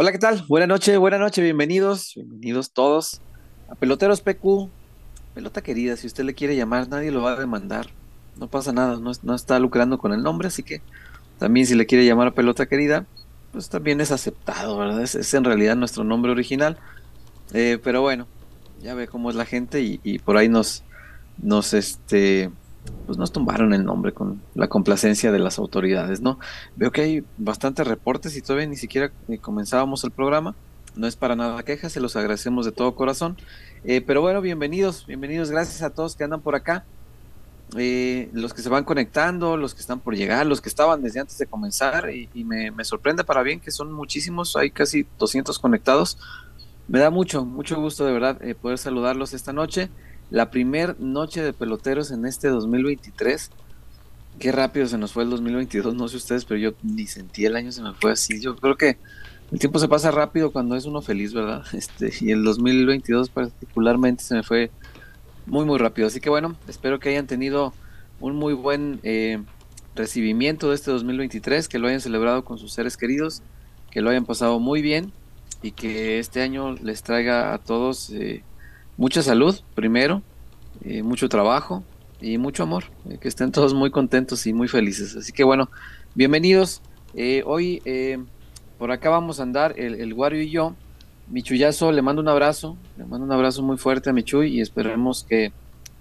Hola, ¿qué tal? Buenas noches, buenas noches, bienvenidos, bienvenidos todos a Peloteros PQ, pelota querida, si usted le quiere llamar, nadie lo va a demandar, no pasa nada, no, está lucrando con el nombre, así que también si le quiere llamar a pelota querida, pues también es aceptado, ¿verdad? Es, en realidad nuestro nombre original, eh, pero bueno, ya ve cómo es la gente y, y por ahí nos, nos, este, pues nos tumbaron el nombre con la complacencia de las autoridades, ¿no? Veo que hay bastantes reportes y todavía ni siquiera eh, comenzábamos el programa. No es para nada queja, se los agradecemos de todo corazón. Eh, pero bueno, bienvenidos, bienvenidos, gracias a todos que andan por acá. Eh, los que se van conectando, los que están por llegar, los que estaban desde antes de comenzar y, me, me, sorprende para bien que son muchísimos, hay casi 200 conectados. Me da mucho, mucho gusto de verdad poder saludarlos esta noche la primer noche de peloteros en este 2023. Qué rápido se nos fue el 2022, no sé ustedes, pero yo ni sentí el año se me fue así. Yo creo que el tiempo se pasa rápido cuando es uno feliz, ¿verdad? Este, y el 2022 particularmente se me fue muy, muy rápido. Así que bueno, espero que hayan tenido un muy buen eh, recibimiento de este 2023, que lo hayan celebrado con sus seres queridos, que lo hayan pasado muy bien y que este año les traiga a todos eh, mucha salud primero, eh, mucho trabajo y mucho amor. Eh, que estén todos muy contentos y muy felices. Así que bueno, bienvenidos. Eh, hoy por acá vamos a andar el, el Wario y yo. Michuyazo, le mando un abrazo, le mando un abrazo muy fuerte a Michuy y esperemos que,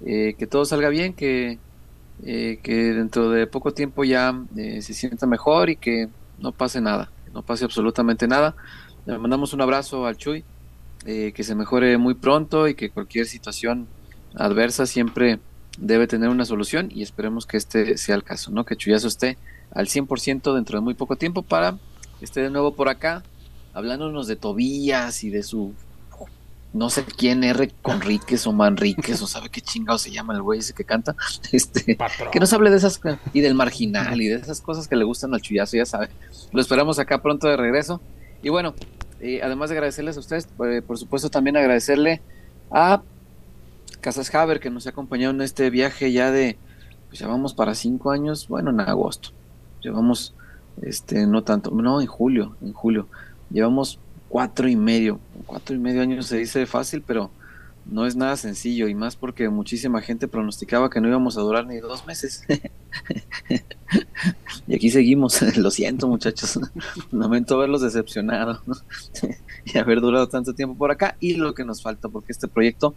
que todo salga bien, que, que dentro de poco tiempo ya se sienta mejor y que no pase nada, no pase absolutamente nada. Le mandamos un abrazo al Chuy eh, que se mejore muy pronto y que cualquier situación adversa siempre debe tener una solución y esperemos que este sea el caso, ¿no? Que Chuyazo esté al 100% dentro de muy poco tiempo para que esté de nuevo por acá hablándonos de Tobías y de su no sé quién R Conríquez o Manríquez o sabe qué chingado se llama el güey ese que canta este que nos hable de esas y del marginal y de esas cosas que le gustan al chullazo ya sabe. Lo esperamos acá pronto de regreso. Y bueno además de agradecerles a ustedes, eh, por supuesto también agradecerle a Casas Haber que nos ha acompañado en este viaje ya de, pues llevamos para cinco años, bueno, en agosto, llevamos, este, no tanto, no, en julio, en julio, llevamos cuatro y medio, cuatro y medio años se dice fácil, pero no es nada sencillo y más porque muchísima gente pronosticaba que no íbamos a durar ni dos meses. y aquí seguimos. Lo siento, muchachos. Lamento haberlos decepcionado y haber durado tanto tiempo por acá y lo que nos falta porque este proyecto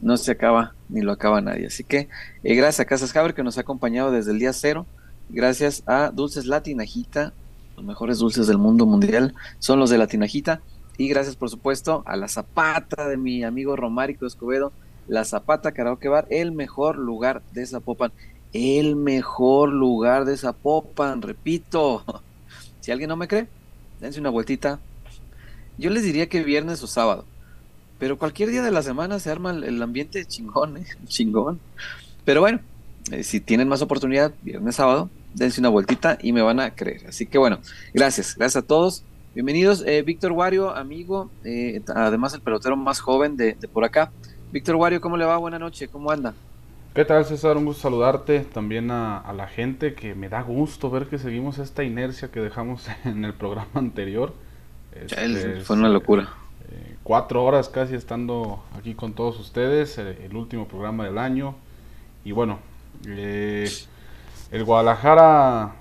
no se acaba ni lo acaba nadie. Así que eh, gracias a Casas Haber que nos ha acompañado desde el día cero. Gracias a Dulces Latinajita, los mejores dulces del mundo mundial son los de Latinajita y gracias, por supuesto, a la Zapata de mi amigo Romárico Escobedo, la Zapata Karaoke Bar, el mejor lugar de Zapopan. El mejor lugar de Zapopan, repito. Si alguien no me cree, dense una vueltita. Yo les diría que viernes o sábado. Pero cualquier día de la semana se arma el, ambiente chingón, ¿eh? chingón. Pero bueno, eh, si tienen más oportunidad, viernes, sábado, dense una vueltita y me van a creer. Así que bueno, gracias, gracias a todos. Bienvenidos, eh, Víctor Wario, amigo, eh, además el pelotero más joven de, por acá. Víctor Wario, ¿cómo le va? Buenas noches, ¿cómo anda? ¿Qué tal, César? Un gusto saludarte. También a, la gente que me da gusto ver que seguimos esta inercia que dejamos en el programa anterior. Este, fue una locura. Eh, cuatro horas casi estando aquí con todos ustedes, el, último programa del año. Y bueno, el Guadalajara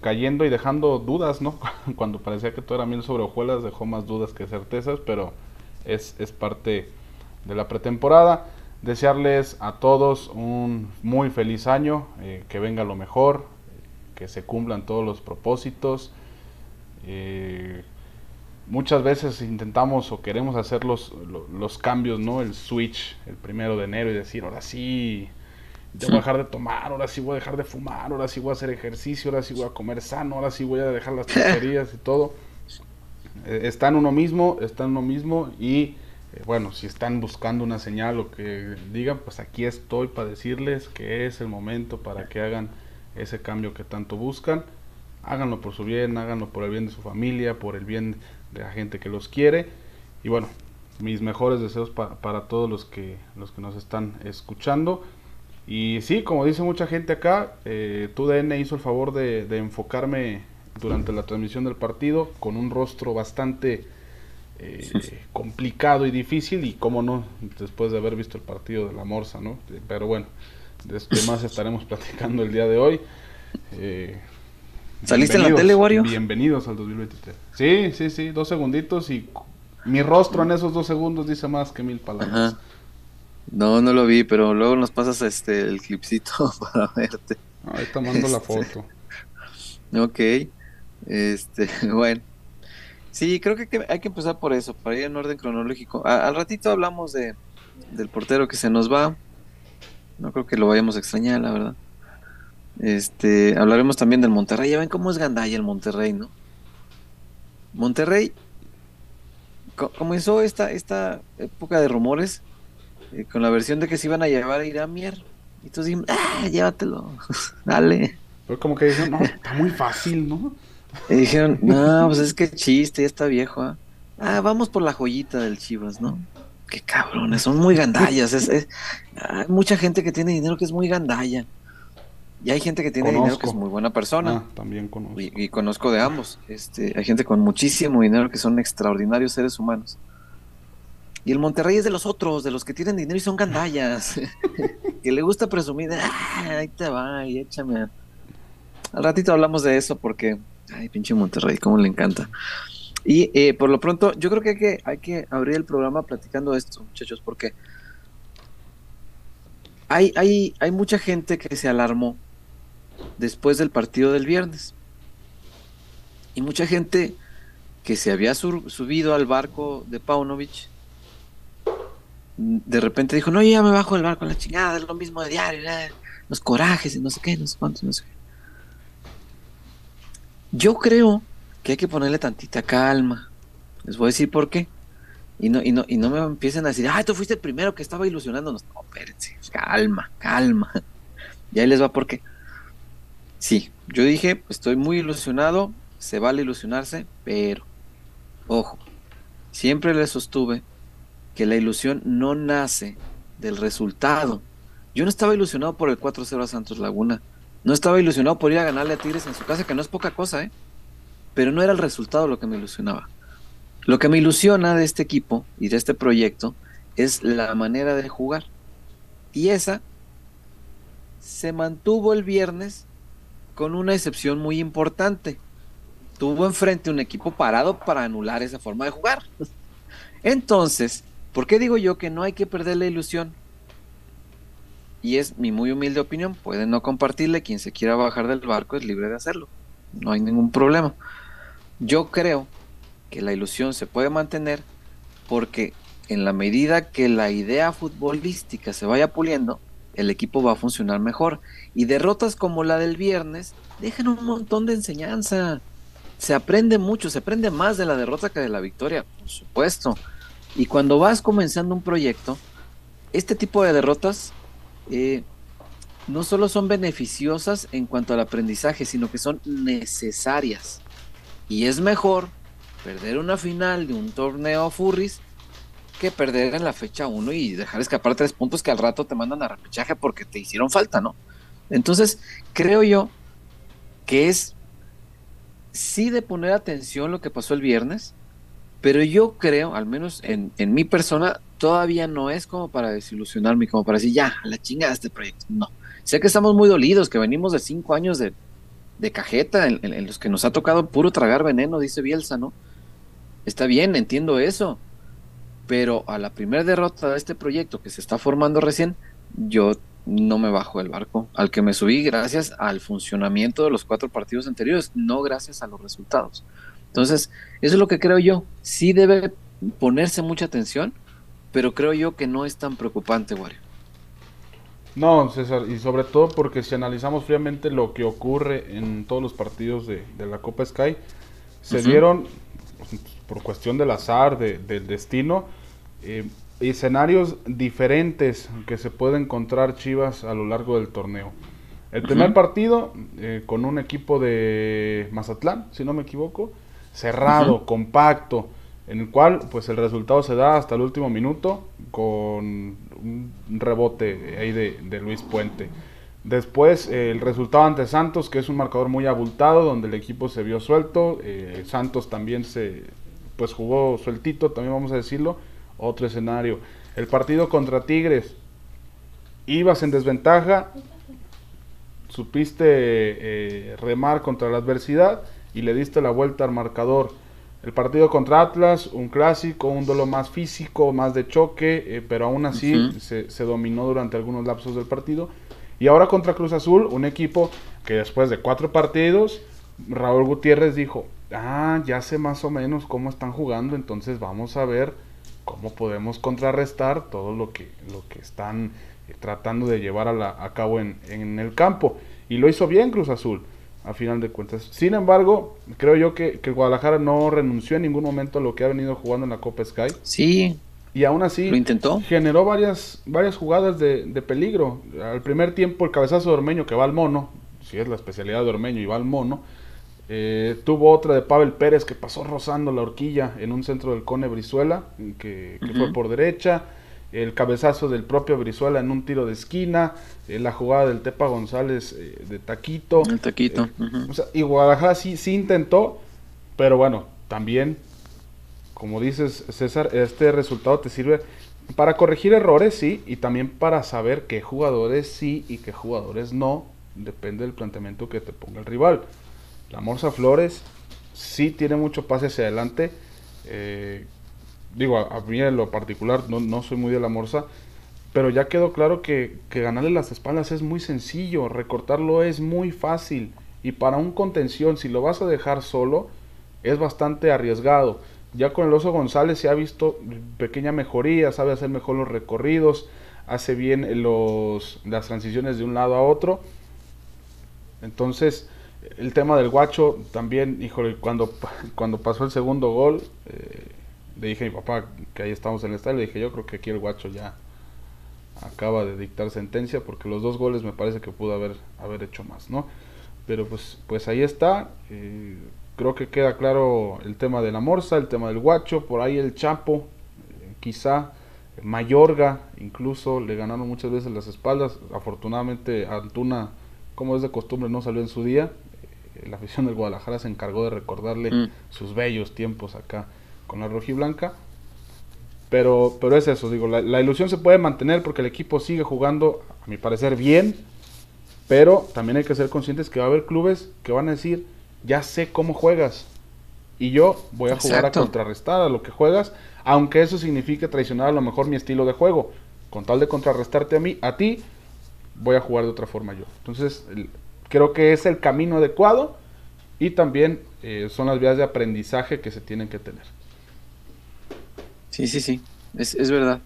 cayendo y dejando dudas, ¿no? Cuando parecía que todo era mil sobre hojuelas, dejó más dudas que certezas, pero es, es parte de la pretemporada. Desearles a todos un muy feliz año, eh, que venga lo mejor, que se cumplan todos los propósitos. Eh, muchas veces intentamos o queremos hacer los, los, cambios, ¿no? El switch el primero de enero y decir, ahora sí, voy a dejar de tomar, ahora sí voy a dejar de fumar, ahora sí voy a hacer ejercicio, ahora sí voy a comer sano, ahora sí voy a dejar las tonterías y todo. Eh, está en uno mismo, está en uno mismo y eh, bueno, si están buscando una señal o que digan, pues aquí estoy para decirles que es el momento para que hagan ese cambio que tanto buscan. Háganlo por su bien, háganlo por el bien de su familia, por el bien de la gente que los quiere. Y bueno, mis mejores deseos para todos los que, los que nos están escuchando. Y sí, como dice mucha gente acá, eh, TUDN hizo el favor de, enfocarme durante la transmisión del partido con un rostro bastante eh, complicado y difícil y cómo no, después de haber visto el partido de la Morsa, ¿no? Pero bueno, de esto más estaremos platicando el día de hoy. Eh, ¿Saliste en la tele, Wario? Bienvenidos al 2023. Sí, sí, sí, dos segunditos y mi rostro en esos dos segundos dice más que mil palabras. No, no lo vi, pero luego nos pasas este el clipcito para verte. Ahí te mando la este, foto. ok. Este, bueno. Sí, creo que hay que empezar por eso, para ir en orden cronológico. al ratito hablamos de del portero que se nos va. No creo que lo vayamos a extrañar, la verdad. Este, hablaremos también del Monterrey. Ya ven cómo es Gandaya el Monterrey, ¿no? Monterrey comenzó esta, esta época de rumores eh, con la versión de que se iban a llevar a Iramier. Y entonces dijimos, ah, llévatelo, dale. Fue como que dijeron, no, está muy fácil, ¿no? Y dijeron, no, pues es que chiste, ya está viejo. ¿ah? ah, vamos por la joyita del Chivas, ¿no? Qué cabrones, son muy gandallas. Es, hay mucha gente que tiene dinero que es muy gandalla. Y hay gente que tiene dinero que es muy buena persona. Ah, también conozco. Y, conozco de ambos. Este, hay gente con muchísimo dinero que son extraordinarios seres humanos. Y el Monterrey es de los otros, de los que tienen dinero y son gandallas. que le gusta presumir, ah, ahí te va, y échame. Al ratito hablamos de eso porque, ay, pinche Monterrey, cómo le encanta. Y eh, por lo pronto, yo creo que hay, que abrir el programa platicando esto, muchachos, porque hay, hay, hay mucha gente que se alarmó después del partido del viernes. Y mucha gente que se había subido al barco de Paunovic, de repente dijo, no, ya me bajo del barco, la chingada, es lo mismo de diario, los corajes y no sé qué, no sé cuántos, no sé qué. Yo creo que hay que ponerle tantita calma. Les voy a decir por qué. Y no, y no, y no me empiecen a decir, ah, tú fuiste el primero que estaba ilusionándonos. No, espérense, calma, calma. Y ahí les va por qué. Sí, yo dije, estoy muy ilusionado, se vale ilusionarse, pero, ojo, siempre le sostuve que la ilusión no nace del resultado. Yo no estaba ilusionado por el 4-0 a Santos Laguna. No estaba ilusionado por ir a ganarle a Tigres en su casa, que no es poca cosa, ¿eh? Pero no era el resultado lo que me ilusionaba. Lo que me ilusiona de este equipo y de este proyecto es la manera de jugar. Y esa se mantuvo el viernes con una excepción muy importante. Tuvo enfrente un equipo parado para anular esa forma de jugar. Entonces, ¿por qué digo yo que no hay que perder la ilusión? Y es mi muy humilde opinión, pueden no compartirle, quien se quiera bajar del barco es libre de hacerlo, no hay ningún problema. Yo creo que la ilusión se puede mantener porque en la medida que la idea futbolística se vaya puliendo, el equipo va a funcionar mejor. Y derrotas como la del viernes dejan un montón de enseñanza. Se aprende mucho, se aprende más de la derrota que de la victoria, por supuesto. Y cuando vas comenzando un proyecto, este tipo de derrotas eh, no solo son beneficiosas en cuanto al aprendizaje, sino que son necesarias. Y es mejor perder una final de un torneo Furris que perder en la fecha 1 y dejar escapar tres puntos que al rato te mandan a repechaje porque te hicieron falta, ¿no? Entonces, creo yo que es sí de poner atención lo que pasó el viernes, pero yo creo, al menos en, mi persona, todavía no es como para desilusionarme, como para decir, ya, a la chingada este proyecto. No. Sé que estamos muy dolidos, que venimos de cinco años de, cajeta en, en, los que nos ha tocado puro tragar veneno, dice Bielsa, ¿no? Está bien, entiendo eso pero a la primera derrota de este proyecto que se está formando recién, yo no me bajo del barco, al que me subí gracias al funcionamiento de los cuatro partidos anteriores, no gracias a los resultados. Entonces, eso es lo que creo yo. Sí debe ponerse mucha atención, pero creo yo que no es tan preocupante, Wario. No, César, y sobre todo porque si analizamos fríamente lo que ocurre en todos los partidos de, la Copa Sky, se dieron, por cuestión del azar, del destino, eh, escenarios diferentes que se puede encontrar Chivas a lo largo del torneo. El primer partido eh, con un equipo de Mazatlán, si no me equivoco, cerrado, compacto, en el cual pues el resultado se da hasta el último minuto con un rebote ahí de, Luis Puente. Después el resultado ante Santos, que es un marcador muy abultado, donde el equipo se vio suelto. Santos también se pues jugó sueltito, también vamos a decirlo. Otro escenario. El partido contra Tigres. Ibas en desventaja, supiste eh, remar contra la adversidad y le diste la vuelta al marcador. El partido contra Atlas, un clásico, un duelo más físico, más de choque, eh, pero aún así se, se, dominó durante algunos lapsos del partido. Y ahora contra Cruz Azul, un equipo que después de cuatro partidos, Raúl Gutiérrez dijo, ah, ya sé más o menos cómo están jugando, entonces vamos a ver cómo podemos contrarrestar todo lo que, lo que están eh, tratando de llevar a, a cabo en, en, el campo. Y lo hizo bien Cruz Azul, a final de cuentas. Sin embargo, creo yo que, que, Guadalajara no renunció en ningún momento a lo que ha venido jugando en la Copa Sky. Sí. Y aún así lo intentó. generó varias, varias jugadas de, de peligro. Al primer tiempo el cabezazo de Ormeño que va al mono, si es la especialidad de Ormeño y va al mono, eh, tuvo otra de Pavel Pérez que pasó rozando la horquilla en un centro del Cone Brizuela, que, fue por derecha. El cabezazo del propio Brizuela en un tiro de esquina. Eh, la jugada del Tepa González eh, de Taquito. El Taquito. y Guadalajara sí, sí intentó, pero bueno, también, como dices César, este resultado te sirve para corregir errores, sí, y también para saber qué jugadores sí y qué jugadores no. Depende del planteamiento que te ponga el rival. La Morsa Flores sí tiene mucho pase hacia adelante. Eh, digo, a, mí en lo particular no, no, soy muy de la Morsa, pero ya quedó claro que, que, ganarle las espaldas es muy sencillo, recortarlo es muy fácil. Y para un contención, si lo vas a dejar solo, es bastante arriesgado. Ya con el Oso González se ha visto pequeña mejoría, sabe hacer mejor los recorridos, hace bien los, las transiciones de un lado a otro. Entonces, el tema del guacho también, híjole, cuando, cuando pasó el segundo gol, eh, le dije a mi papá que ahí estamos en el estadio, le dije yo creo que aquí el guacho ya acaba de dictar sentencia porque los dos goles me parece que pudo haber, haber hecho más, ¿no? Pero pues, pues ahí está, eh, creo que queda claro el tema de la morsa, el tema del guacho, por ahí el chapo, eh, quizá Mayorga, incluso le ganaron muchas veces las espaldas, afortunadamente Antuna, como es de costumbre, no salió en su día, la afición del Guadalajara se encargó de recordarle mm. sus bellos tiempos acá con la rojiblanca. Pero, pero es eso, digo, la, ilusión se puede mantener porque el equipo sigue jugando, a mi parecer, bien, pero también hay que ser conscientes que va a haber clubes que van a decir, ya sé cómo juegas, y yo voy a jugar a contrarrestar a lo que juegas, aunque eso signifique traicionar a lo mejor mi estilo de juego. Con tal de contrarrestarte a mí, a ti, voy a jugar de otra forma yo. Entonces, creo que es el camino adecuado y también eh, son las vías de aprendizaje que se tienen que tener. Sí, sí, sí, es, es verdad,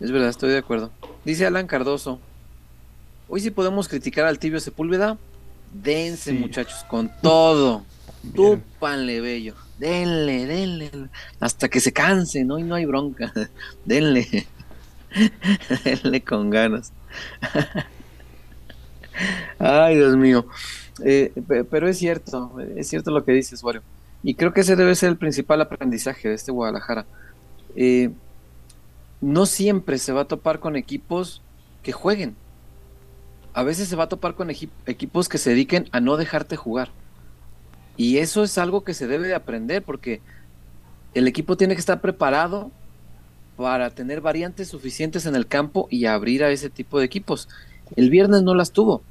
es verdad, estoy de acuerdo. Dice Alan Cardoso, hoy sí podemos criticar al tibio Sepúlveda, dense muchachos, con todo, túpanle bello, denle, denle, hasta que se canse, ¿no? Y no hay bronca, denle, denle con ganas. Ay, Dios mío. Eh, pero es cierto, es cierto lo que dices, Wario. Y creo que ese debe ser el principal aprendizaje de este Guadalajara. Eh, no siempre se va a topar con equipos que jueguen. A veces se va a topar con equipos que se dediquen a no dejarte jugar. Y eso es algo que se debe de aprender porque el equipo tiene que estar preparado para tener variantes suficientes en el campo y abrir a ese tipo de equipos. El viernes no las tuvo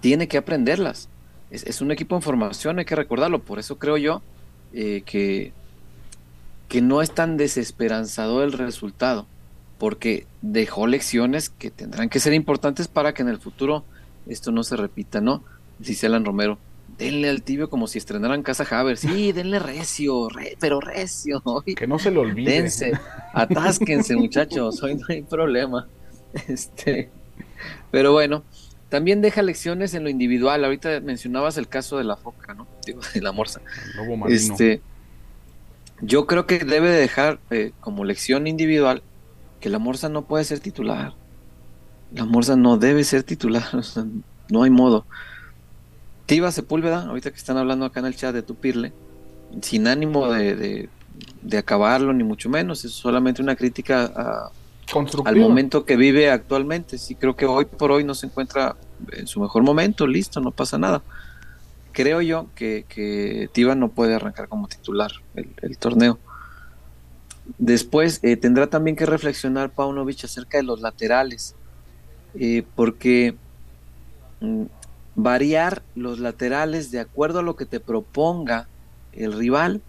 tiene que aprenderlas. Es, un equipo en formación, hay que recordarlo. Por eso creo yo eh, que, que no es tan desesperanzador el resultado, porque dejó lecciones que tendrán que ser importantes para que en el futuro esto no se repita, ¿no? Dice Alan Romero. Denle al tibio como si estrenaran Casa Haber. Sí, denle recio, pero recio. Que no se lo olvide. Dense, atásquense, muchachos. Hoy no hay problema. Este, pero bueno, también deja lecciones en lo individual. Ahorita mencionabas el caso de la foca, ¿no? Digo, de la morsa. Este, yo creo que debe dejar eh, como lección individual que la morsa no puede ser titular. La morsa no debe ser titular. no hay modo. Tiva Sepúlveda, ahorita que están hablando acá en el chat de Tupirle, sin ánimo de, de, acabarlo, ni mucho menos, es solamente una crítica a, al momento que vive actualmente. Sí, creo que hoy por hoy no se encuentra en su mejor momento, listo, no pasa nada. Creo yo que, que no puede arrancar como titular el, torneo. Después eh, tendrá también que reflexionar Paunovic acerca de los laterales, eh, porque mm, variar los laterales de acuerdo a lo que te proponga el rival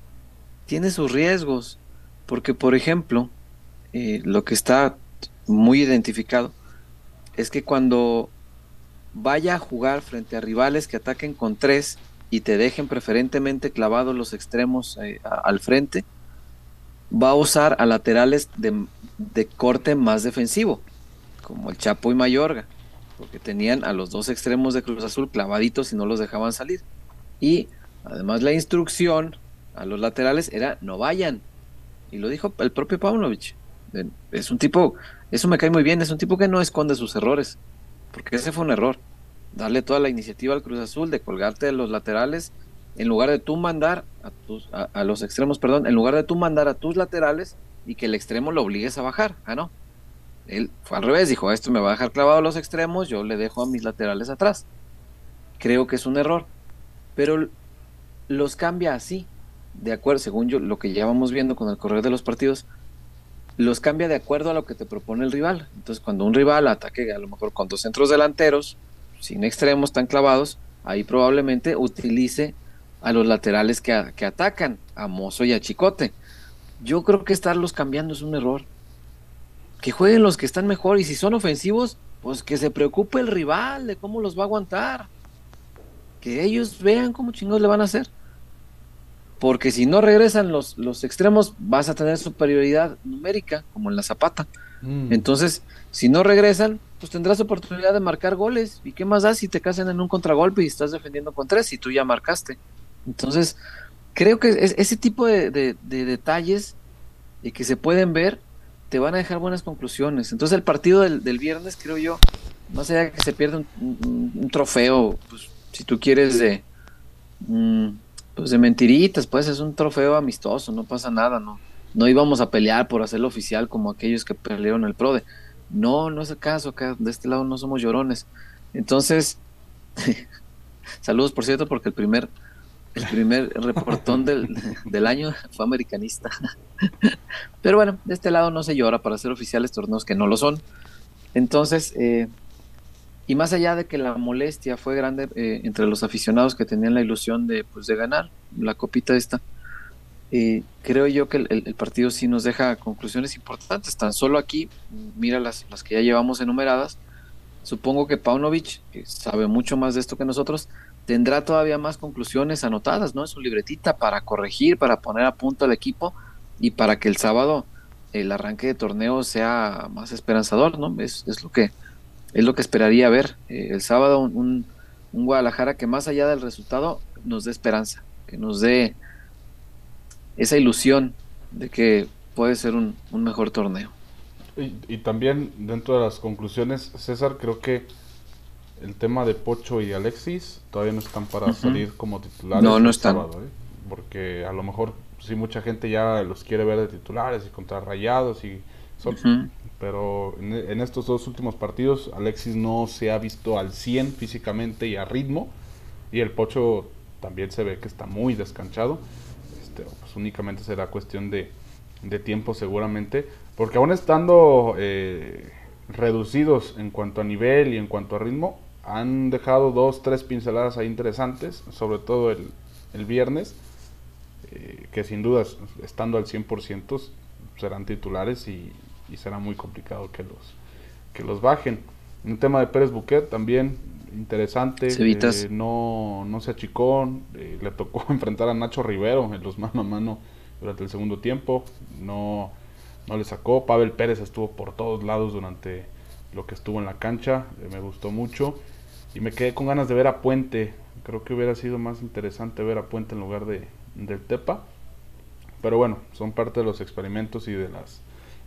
tiene sus riesgos, porque por ejemplo, eh, lo que está muy identificado es que cuando vaya a jugar frente a rivales que ataquen con tres y te dejen preferentemente clavados los extremos eh, al frente, va a usar a laterales de, de, corte más defensivo, como el Chapo y Mayorga, porque tenían a los dos extremos de Cruz Azul clavaditos y no los dejaban salir. Y además la instrucción a los laterales era no vayan. Y lo dijo el propio Pavlovich. Es un tipo, eso me cae muy bien, es un tipo que no esconde sus errores, porque ese fue un error. Darle toda la iniciativa al Cruz Azul de colgarte de los laterales, en lugar de tú mandar a, tus, a, los extremos, perdón, en lugar de tú mandar a tus laterales y que el extremo lo obligues a bajar. Ah, no. Él fue al revés, dijo, esto me va a dejar clavado a los extremos, yo le dejo a mis laterales atrás. Creo que es un error, pero los cambia así, de acuerdo, según yo, lo que ya vamos viendo con el correr de los partidos, los cambia de acuerdo a lo que te propone el rival. Entonces, cuando un rival ataque a lo mejor con dos centros delanteros, sin extremos tan clavados, ahí probablemente utilice a los laterales que, atacan, a Mozo y a Chicote. Yo creo que estarlos cambiando es un error. Que jueguen los que están mejor y si son ofensivos, pues que se preocupe el rival de cómo los va a aguantar. Que ellos vean cómo chingados le van a hacer porque si no regresan los, los extremos vas a tener superioridad numérica, como en la zapata. Mm. Entonces, si no regresan, pues tendrás oportunidad de marcar goles. ¿Y qué más da si te casan en un contragolpe y estás defendiendo con tres y tú ya marcaste? Entonces, creo que ese tipo de, detalles y que se pueden ver te van a dejar buenas conclusiones. Entonces, el partido del, viernes, creo yo, más allá de que se pierda un, trofeo, pues, si tú quieres de... Mm, pues de mentiritas, pues es un trofeo amistoso, no pasa nada, no. No íbamos a pelear por hacerlo oficial como aquellos que pelearon el PRODE. No, no es el caso, acá de este lado no somos llorones. Entonces, saludos por cierto, porque el primer, el primer reportón del, del año fue americanista. Pero bueno, de este lado no se llora para hacer oficiales torneos que no lo son. Entonces, eh, y más allá de que la molestia fue grande eh, entre los aficionados que tenían la ilusión de, pues, de ganar la copita esta, eh, creo yo que el, partido sí nos deja conclusiones importantes. Tan solo aquí, mira las, las que ya llevamos enumeradas, supongo que Paunovic, que sabe mucho más de esto que nosotros, tendrá todavía más conclusiones anotadas, ¿no? En su libretita para corregir, para poner a punto al equipo y para que el sábado el arranque de torneo sea más esperanzador, ¿no? Es, es lo que es lo que esperaría ver eh, el sábado, un, Guadalajara que más allá del resultado nos dé esperanza, que nos dé esa ilusión de que puede ser un, mejor torneo. Y, también dentro de las conclusiones, César, creo que el tema de Pocho y Alexis todavía no están para salir como titulares. No, no están. ¿eh? Porque a lo mejor sí mucha gente ya los quiere ver de titulares y contra Rayados y pero en, estos dos últimos partidos Alexis no se ha visto al 100 físicamente y a ritmo. Y el Pocho también se ve que está muy descanchado. Este, pues únicamente será cuestión de, tiempo seguramente, porque aún estando eh, reducidos en cuanto a nivel y en cuanto a ritmo, han dejado dos, tres pinceladas ahí interesantes, sobre todo el, viernes, eh, que sin dudas, estando al 100%, serán titulares y, y será muy complicado que los, que los bajen. Un tema de Pérez Buquet también interesante. Eh, no, no se achicó. Eh, le tocó enfrentar a Nacho Rivero en los mano a mano durante el segundo tiempo. No, no le sacó. Pavel Pérez estuvo por todos lados durante lo que estuvo en la cancha. Eh, me gustó mucho. Y me quedé con ganas de ver a Puente. Creo que hubiera sido más interesante ver a Puente en lugar de, del Tepa. Pero bueno, son parte de los experimentos y de las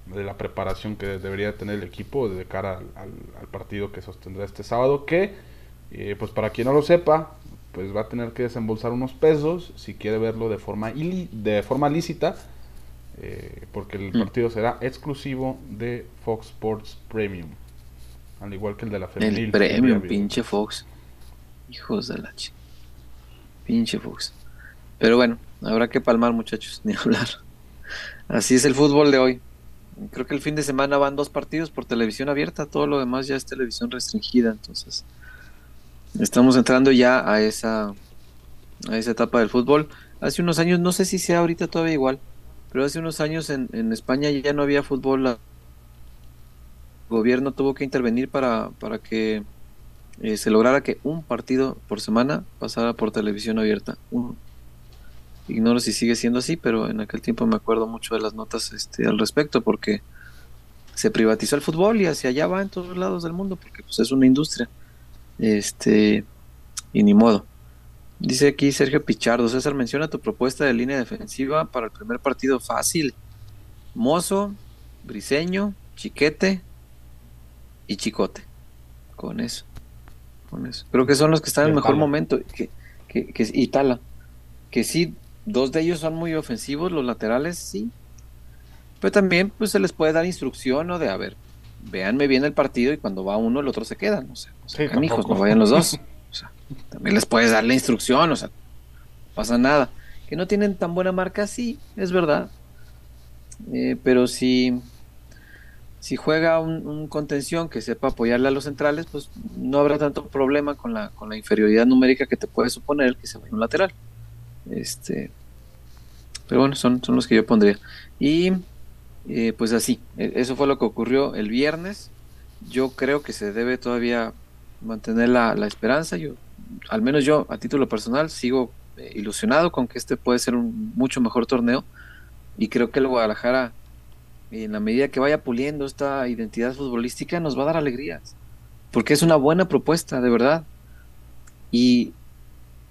de la preparación que debería tener el equipo de cara al, partido que sostendrá este sábado, que eh, pues para quien no lo sepa, pues va a tener que desembolsar unos pesos si quiere verlo de forma, de forma lícita, eh, porque el mm. partido será exclusivo de Fox Sports Premium. al igual que el de la femenil. El premio, pinche Fox. Hijos de la. Pinche Fox. Pero bueno, habrá que palmar, muchachos, ni hablar. Así es el fútbol de hoy. Creo que el fin de semana van dos partidos por televisión abierta, todo lo demás ya es televisión restringida, entonces estamos entrando ya a esa a esa etapa del fútbol. Hace unos años, no sé si sea ahorita todavía igual, pero hace unos años en, en España ya no había fútbol. El gobierno tuvo que intervenir para, para que eh, se lograra que un partido por semana pasara por televisión abierta. Ignoro si sigue siendo así, pero en aquel tiempo me acuerdo mucho de las notas este, al respecto, porque se privatizó el fútbol y hacia allá va en todos lados del mundo, porque pues, es una industria. Este, y ni modo. Dice aquí Sergio Pichardo, César menciona tu propuesta de línea defensiva para el primer partido fácil. Mozo, Briseño, Chiquete y Chicote. Con eso. Con eso. Creo que son los que están en el mejor momento. Que, que, que, y Tala. Que sí, dos de ellos son muy ofensivos, los laterales sí. Pero también pues se les puede dar instrucción, ¿no? De, a ver, véanme bien el partido y cuando va uno el otro se queda. No sé, hijos, no vayan los dos. O sea, también les puedes dar la instrucción, o sea, no pasa nada. Que no tienen tan buena marca, sí, es verdad. Eh, pero si, si juega un, contención que sepa apoyarle a los centrales, pues no habrá tanto problema con la, con la inferioridad numérica que te puede suponer que se vaya un lateral. Este, pero bueno, son, son los que yo pondría. Y eh, pues así, e, eso fue lo que ocurrió el viernes. Yo creo que se debe todavía mantener la, esperanza. Yo, al menos yo, a título personal, sigo eh, ilusionado con que este puede ser un mucho mejor torneo. Y creo que el Guadalajara, en la medida que vaya puliendo esta identidad futbolística, nos va a dar alegrías. Porque es una buena propuesta, de verdad. Y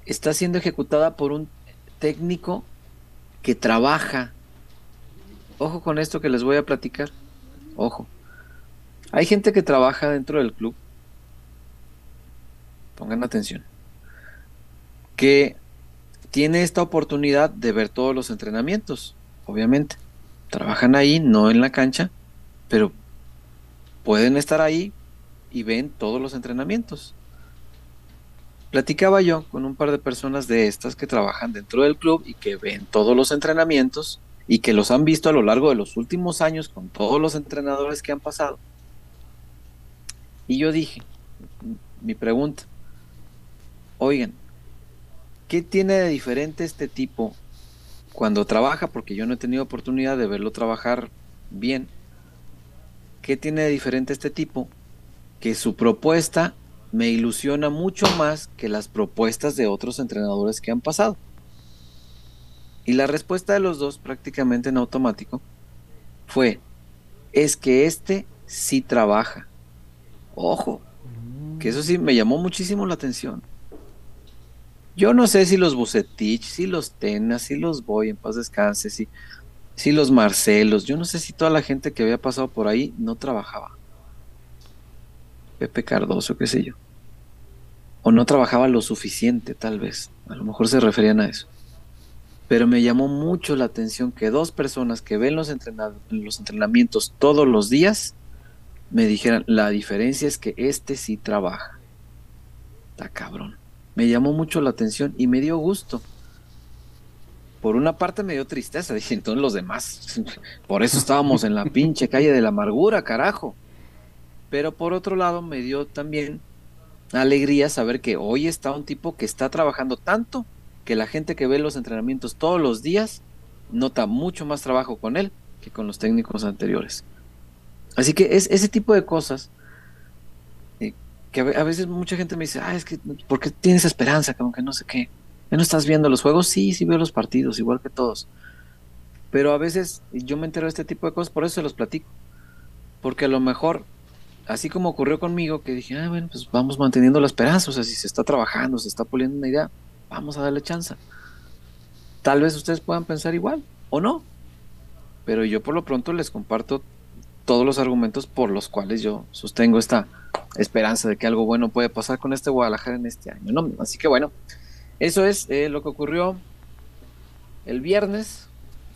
está siendo ejecutada por un técnico que trabaja. Ojo con esto que les voy a platicar. Ojo. Hay gente que trabaja dentro del club. Pongan atención. Que tiene esta oportunidad de ver todos los entrenamientos. Obviamente. Trabajan ahí, no en la cancha. Pero pueden estar ahí y ven todos los entrenamientos. Platicaba yo con un par de personas de estas que trabajan dentro del club y que ven todos los entrenamientos y que los han visto a lo largo de los últimos años con todos los entrenadores que han pasado. Y yo dije, mi pregunta, oigan, ¿qué tiene de diferente este tipo cuando trabaja? Porque yo no he tenido oportunidad de verlo trabajar bien. ¿Qué tiene de diferente este tipo? Que su propuesta me ilusiona mucho más que las propuestas de otros entrenadores que han pasado. Y la respuesta de los dos, prácticamente en automático, fue, es que este sí trabaja. Ojo, que eso sí me llamó muchísimo la atención. Yo no sé si los Bucetich, si los Tenas, si los Boy, en paz descanse, si, si los Marcelos, yo no sé si toda la gente que había pasado por ahí no trabajaba. Pepe Cardoso, qué sé yo. O no trabajaba lo suficiente, tal vez. A lo mejor se referían a eso. Pero me llamó mucho la atención que dos personas que ven los, los entrenamientos todos los días me dijeran, la diferencia es que este sí trabaja. Está cabrón. Me llamó mucho la atención y me dio gusto. Por una parte me dio tristeza, dije, entonces los demás, por eso estábamos en la pinche calle de la amargura, carajo. Pero por otro lado me dio también alegría saber que hoy está un tipo que está trabajando tanto que la gente que ve los entrenamientos todos los días nota mucho más trabajo con él que con los técnicos anteriores. Así que es ese tipo de cosas eh, que a veces mucha gente me dice, ah, es que, ¿por qué tienes esperanza? Como que no sé qué. ¿No estás viendo los juegos? Sí, sí veo los partidos, igual que todos. Pero a veces yo me entero de este tipo de cosas, por eso se los platico. Porque a lo mejor así como ocurrió conmigo, que dije, ah, bueno, pues vamos manteniendo la esperanza, o sea, si se está trabajando, se está puliendo una idea, vamos a darle chance. Tal vez ustedes puedan pensar igual, o no, pero yo por lo pronto les comparto todos los argumentos por los cuales yo sostengo esta esperanza de que algo bueno puede pasar con este Guadalajara en este año, ¿no? Así que bueno, eso es eh, lo que ocurrió el viernes.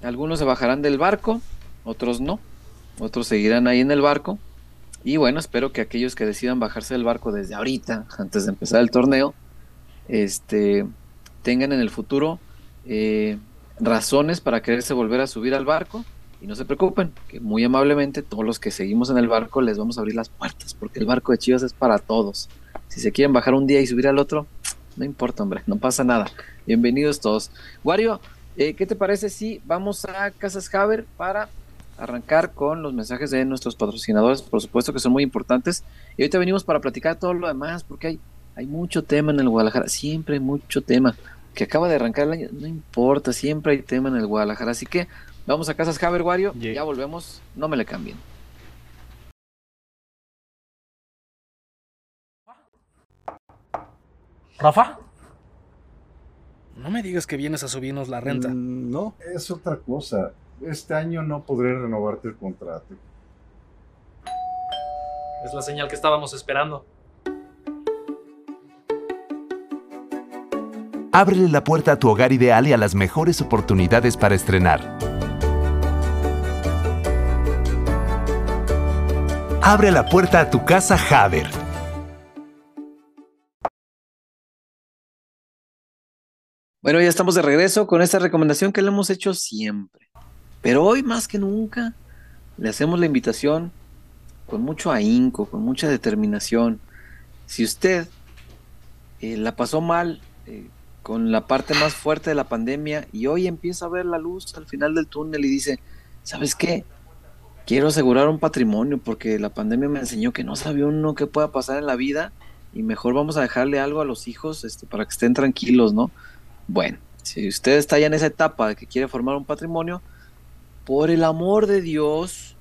Algunos se bajarán del barco, otros no, otros seguirán ahí en el barco Y bueno, espero que aquellos que decidan bajarse del barco desde ahorita, antes de empezar el torneo, este, tengan en el futuro eh, razones para quererse volver a subir al barco. Y no se preocupen, que muy amablemente todos los que seguimos en el barco les vamos a abrir las puertas, porque el barco de Chivas es para todos. Si se quieren bajar un día y subir al otro, no importa, hombre, no pasa nada. Bienvenidos todos. Wario, eh, ¿qué te parece si vamos a Casas Haber para arrancar con los mensajes de nuestros patrocinadores, por supuesto que son muy importantes. Y ahorita venimos para platicar todo lo demás, porque hay, hay mucho tema en el Guadalajara, siempre hay mucho tema. Que acaba de arrancar el año, no importa, siempre hay tema en el Guadalajara. Así que vamos a Casas Haber, Wario, ya volvemos, no me le cambien. Rafa. No me digas que vienes a subirnos la renta. Mm, no, es otra cosa este año no podré renovarte el contrato. Es la señal que estábamos esperando. Ábrele la puerta a tu hogar ideal y a las mejores oportunidades para estrenar. Abre la puerta a tu casa Haber. Bueno, ya estamos de regreso con esta recomendación que le hemos hecho siempre. Pero hoy más que nunca le hacemos la invitación con mucho ahínco, con mucha determinación. Si usted eh, la pasó mal eh, con la parte más fuerte de la pandemia y hoy empieza a ver la luz al final del túnel y dice, ¿sabes qué? Quiero asegurar un patrimonio porque la pandemia me enseñó que no sabía uno qué pueda pasar en la vida y mejor vamos a dejarle algo a los hijos este, para que estén tranquilos, ¿no? Bueno, si usted está ya en esa etapa de que quiere formar un patrimonio, por el amor de Dios,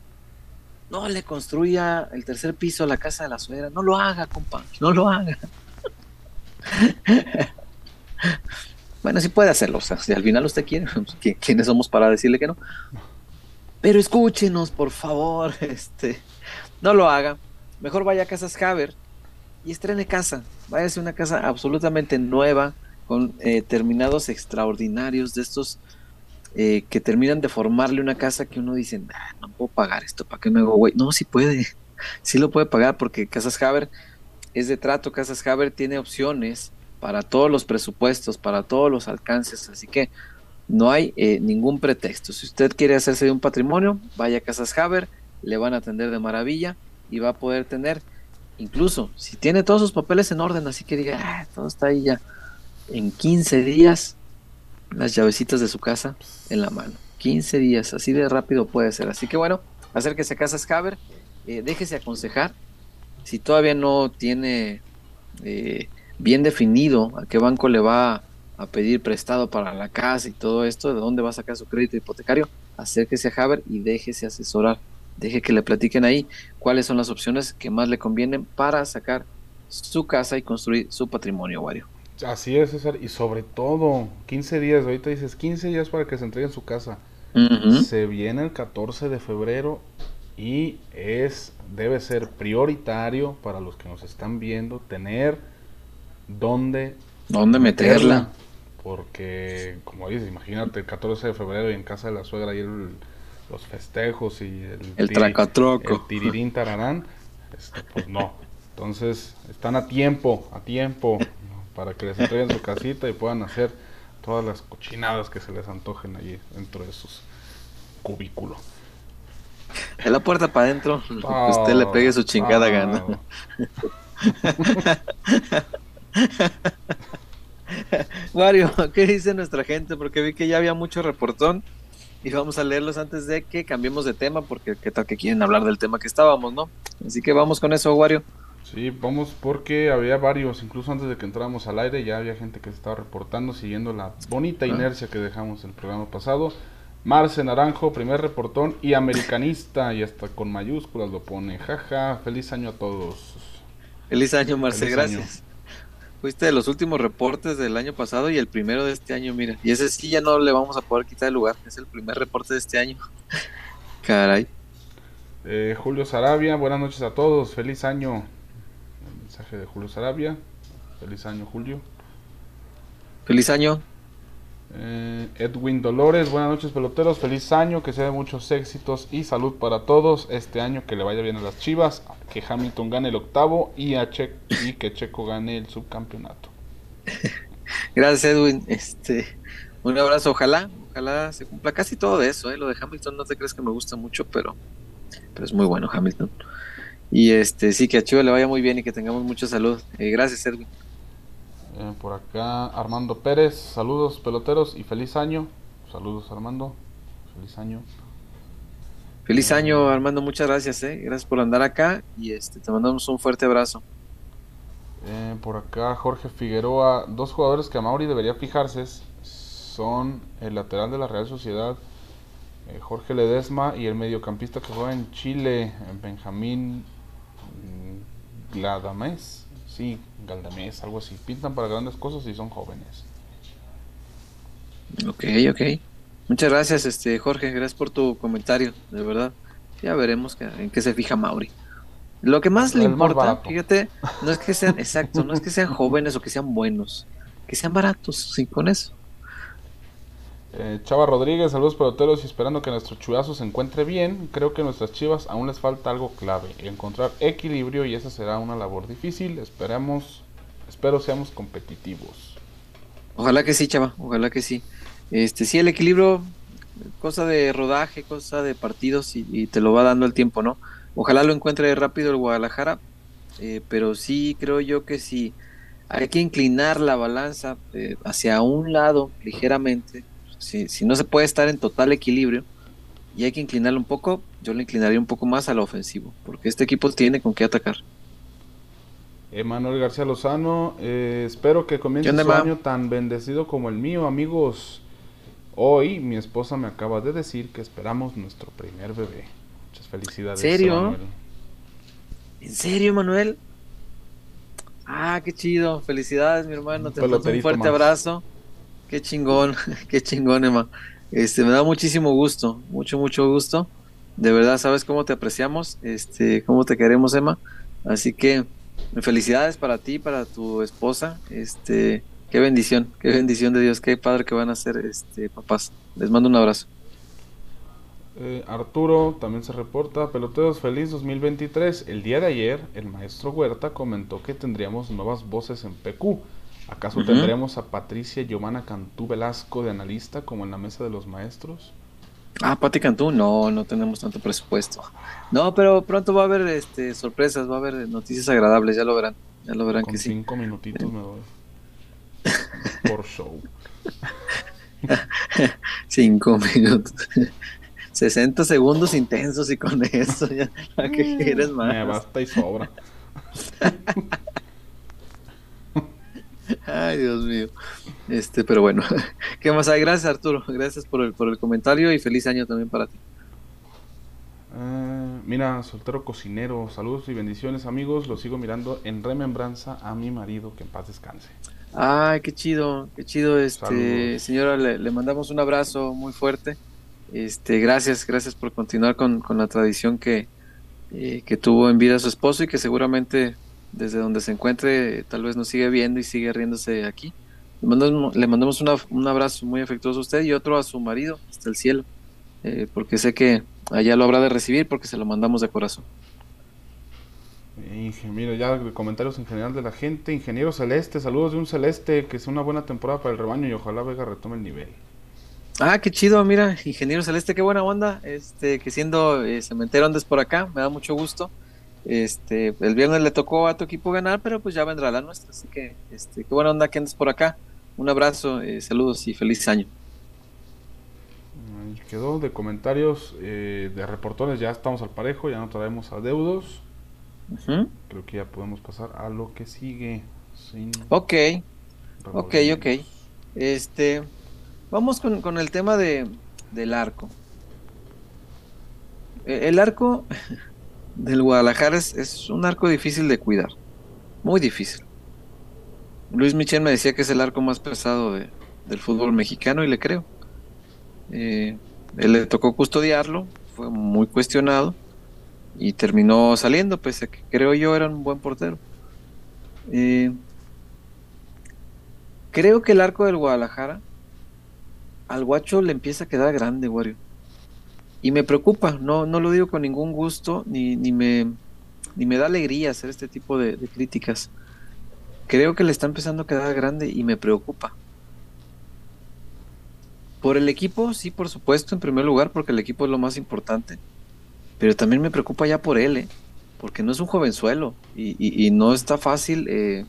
no le construya el tercer piso a la casa de la suegra. No lo haga, compa. No lo haga. bueno, sí puede hacerlo. O sea, si al final usted quiere, ¿quiénes somos para decirle que no? Pero escúchenos, por favor. Este, no lo haga. Mejor vaya a Casas Haber y estrene casa. Váyase a una casa absolutamente nueva, con eh, terminados extraordinarios de estos eh, que terminan de formarle una casa que uno dice, no puedo pagar esto, ¿para qué me hago güey? No, sí puede, sí lo puede pagar porque Casas Haber es de trato, Casas Haber tiene opciones para todos los presupuestos, para todos los alcances, así que no hay eh, ningún pretexto. Si usted quiere hacerse de un patrimonio, vaya a Casas Haber, le van a atender de maravilla y va a poder tener, incluso si tiene todos sus papeles en orden, así que diga, ah, todo está ahí ya, en 15 días las llavecitas de su casa en la mano. 15 días, así de rápido puede ser. Así que bueno, acérquese a Casas Haber, eh, déjese aconsejar. Si todavía no tiene eh, bien definido a qué banco le va a pedir prestado para la casa y todo esto, de dónde va a sacar su crédito hipotecario, acérquese a Haber y déjese asesorar. Deje que le platiquen ahí cuáles son las opciones que más le convienen para sacar su casa y construir su patrimonio, Wario. Así es, César. Y sobre todo, 15 días, ahorita dices 15 días para que se entreguen su casa. Se viene el 14 de febrero y es debe ser prioritario para los que nos están viendo tener dónde, ¿Dónde meterla? Porque, como dices, imagínate el 14 de febrero y en casa de la suegra y los festejos y el, el tracatroco. El tirirín tararán. Este, pues no. Entonces, están a tiempo, a tiempo para que les entreguen su casita y puedan hacer todas las cochinadas que se les antojen allí dentro de sus cubículos. En la puerta para adentro, usted le pegue su chingada gana. Wario, ¿qué dice nuestra gente? Porque vi que ya había mucho reportón y vamos a leerlos antes de que cambiemos de tema, porque qué tal que quieren hablar del tema que estábamos, ¿no? Así que vamos con eso, Wario. Sí, vamos porque había varios, incluso antes de que entráramos al aire, ya había gente que se estaba reportando siguiendo la bonita ah. inercia que dejamos en el programa pasado. Marce Naranjo, primer reportón y americanista, y hasta con mayúsculas lo pone. Jaja, feliz año a todos. Feliz año, Marce, gracias. Fuiste de los últimos reportes del año pasado y el primero de este año, mira. Y ese sí ya no le vamos a poder quitar el lugar, es el primer reporte de este año. Caray. Eh, Julio Sarabia, buenas noches a todos, feliz año de Julio Sarabia. Feliz año, Julio. Feliz año. Eh, Edwin Dolores, buenas noches peloteros, feliz año, que sea de muchos éxitos y salud para todos este año, que le vaya bien a las Chivas, que Hamilton gane el octavo y, a che y que Checo gane el subcampeonato. Gracias Edwin, este, un abrazo, ojalá, ojalá se cumpla casi todo de eso, ¿eh? lo de Hamilton no te crees que me gusta mucho, pero, pero es muy bueno Hamilton. Y este, sí, que a Chivas le vaya muy bien y que tengamos mucha salud. Eh, gracias Edwin. Eh, por acá Armando Pérez, saludos peloteros y feliz año. Saludos Armando, feliz año. Feliz año Armando, muchas gracias, eh. gracias por andar acá y este, te mandamos un fuerte abrazo. Eh, por acá Jorge Figueroa, dos jugadores que a Mauri debería fijarse son el lateral de la Real Sociedad, Jorge Ledesma, y el mediocampista que juega en Chile, Benjamín Gladames. Sí, Galdamés, algo así. Pintan para grandes cosas y son jóvenes. Ok, ok. Muchas gracias, este Jorge. Gracias por tu comentario, de verdad. Ya veremos en qué se fija Mauri. Lo que más le importa, fíjate, no es que sean, exacto, no es que sean jóvenes o que sean buenos, que sean baratos, sí, con eso. Eh, Chava Rodríguez, saludos peloteros y esperando que nuestro chudazo se encuentre bien. Creo que a nuestras chivas aún les falta algo clave, encontrar equilibrio y esa será una labor difícil. Esperamos, espero seamos competitivos. Ojalá que sí, Chava, ojalá que sí. Este, sí, el equilibrio, cosa de rodaje, cosa de partidos y, te lo va dando el tiempo, ¿no? Ojalá lo encuentre rápido el Guadalajara, eh, pero sí creo yo que sí hay que inclinar la balanza eh, hacia un lado ligeramente si, si no se puede estar en total equilibrio y hay que inclinarlo un poco, yo le inclinaría un poco más a lo ofensivo, porque este equipo tiene con qué atacar. Emanuel García Lozano, eh, espero que comience un año tan bendecido como el mío, amigos. Hoy mi esposa me acaba de decir que esperamos nuestro primer bebé. Muchas felicidades. ¿En serio? ¿En serio, Manuel? Ah, qué chido. Felicidades, mi hermano. Te mando un fuerte abrazo. Qué chingón, qué chingón, Emma. Este, me da muchísimo gusto, mucho, mucho gusto. De verdad, sabes cómo te apreciamos, este, cómo te queremos, Emma. Así que felicidades para ti, para tu esposa. Este, qué bendición, qué bendición de Dios, qué padre que van a ser, este, papás. Les mando un abrazo. Eh, Arturo también se reporta, peloteros feliz 2023. El día de ayer, el maestro Huerta comentó que tendríamos nuevas voces en PQ. ¿Acaso tendremos a Patricia Giovanna Cantú Velasco de analista como en la mesa de los maestros? Ah, Pati Cantú, no, no tenemos tanto presupuesto. No, pero pronto va a haber este, sorpresas, va a haber noticias agradables, ya lo verán. Ya lo verán que sí. Cinco minutitos me doy. Por show. cinco minutos. 60 segundos intensos y con eso ya, qué quieres más? Me basta y sobra. Ay, Dios mío. Este, pero bueno, ¿qué más hay? Gracias, Arturo. Gracias por el, por el comentario y feliz año también para ti. Ah, mira, soltero cocinero, saludos y bendiciones, amigos. Lo sigo mirando en remembranza a mi marido, que en paz descanse. Ay, qué chido, qué chido, este, señora, le, mandamos un abrazo muy fuerte. Este, gracias, gracias por continuar con, la tradición que, eh, que tuvo en vida su esposo y que seguramente desde donde se encuentre, tal vez nos sigue viendo y sigue riéndose aquí. Le mandamos, le mandamos un abrazo muy afectuoso a usted y otro a su marido, hasta el cielo, eh, porque sé que allá lo habrá de recibir porque se lo mandamos de corazón. Mira, ya comentarios en general de la gente. Ingeniero Celeste, saludos de un Celeste, que sea una buena temporada para el rebaño y ojalá Vega retome el nivel. Ah, qué chido, mira, Ingeniero Celeste, qué buena onda, este, que siendo eh, cementero andes por acá, me da mucho gusto. Este, el viernes le tocó a tu equipo ganar, pero pues ya vendrá la nuestra. Así que, este, qué buena onda que andes por acá. Un abrazo, eh, saludos y feliz año. Quedó de comentarios eh, de reportones, ya estamos al parejo, ya no traemos adeudos. Creo que ya podemos pasar a lo que sigue. ok, ok, ok. Este, vamos con, con el tema de, del arco. E, el arco del Guadalajara es, un arco difícil de cuidar. Muy difícil. Luis Michel me decía que es el arco más pesado del fútbol mexicano y le creo. Eh, él le tocó custodiarlo, fue muy cuestionado y terminó saliendo, pese a que creo yo era un buen portero. Eh, creo que el arco del Guadalajara al guacho le empieza a quedar grande, Wario. Y me preocupa, no, no lo digo con ningún gusto, ni, ni, me, ni me da alegría hacer este tipo de, críticas. Creo que le está empezando a quedar grande y me preocupa. Por el equipo, sí, por supuesto, en primer lugar, porque el equipo es lo más importante. Pero también me preocupa ya por él, ¿eh? porque no es un jovenzuelo y, y, y no está fácil. Eh,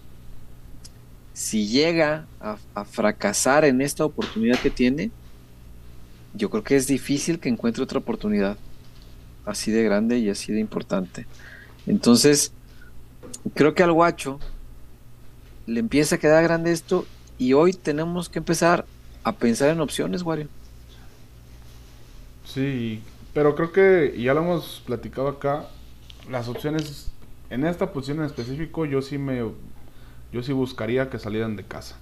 si llega a, a, fracasar en esta oportunidad que tiene, yo creo que es difícil que encuentre otra oportunidad así de grande y así de importante. Entonces, creo que al guacho le empieza a quedar grande esto y hoy tenemos que empezar a pensar en opciones, Wario. Sí, pero creo que ya lo hemos platicado acá, las opciones en esta posición en específico yo sí me yo sí buscaría que salieran de casa.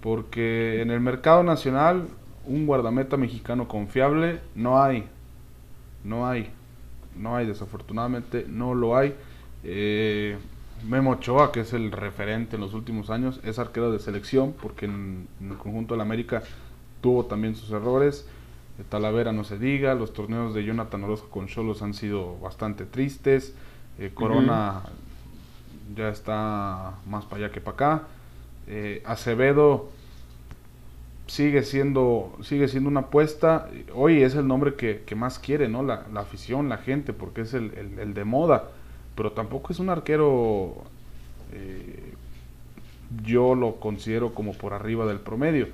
Porque en el mercado nacional un guardameta mexicano confiable no hay. No hay. No hay, desafortunadamente no lo hay. Eh, Memo Ochoa, que es el referente en los últimos años, es arquero de selección, porque en, en el conjunto del América tuvo también sus errores. Talavera no se diga, los torneos de Jonathan Orozco con Cholos han sido bastante tristes. Eh, Corona uh -huh. ya está más para allá que para acá. Eh, Acevedo sigue siendo sigue siendo una apuesta. Hoy es el nombre que, que más quiere, ¿no? La, la, afición, la gente, porque es el, el, el, de moda. Pero tampoco es un arquero. Eh, yo lo considero como por arriba del promedio.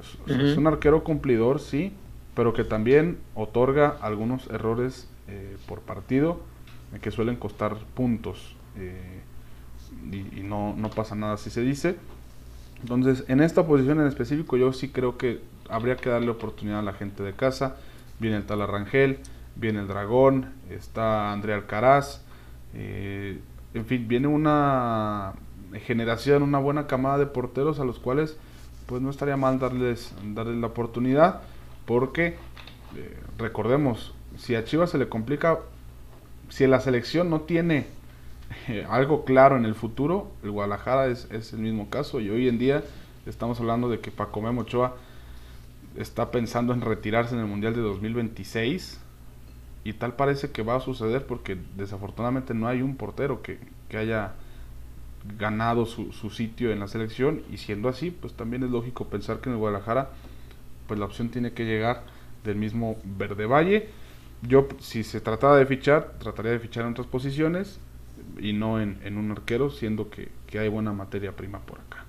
Es, uh -huh. es un arquero cumplidor, sí, pero que también otorga algunos errores eh, por partido eh, que suelen costar puntos eh, y, y no, no, pasa nada si se dice. Entonces, en esta posición en específico, yo sí creo que habría que darle oportunidad a la gente de casa. Viene el tal Arrangel, viene el Dragón, está Andrea Alcaraz. Eh, en fin, viene una generación, una buena camada de porteros a los cuales pues no estaría mal darles, darles la oportunidad porque eh, recordemos, si a Chivas se le complica, si la selección no tiene algo claro en el futuro, el Guadalajara es, es, el mismo caso y hoy en día estamos hablando de que Paco Memo Ochoa está pensando en retirarse en el Mundial de 2026 y tal parece que va a suceder porque desafortunadamente no hay un portero que, que haya ganado su, su, sitio en la selección y siendo así pues también es lógico pensar que en el Guadalajara pues la opción tiene que llegar del mismo Verde Valle. Yo, si se trataba de fichar, trataría de fichar en otras posiciones y no en, en un arquero, siendo que, que, hay buena materia prima por acá.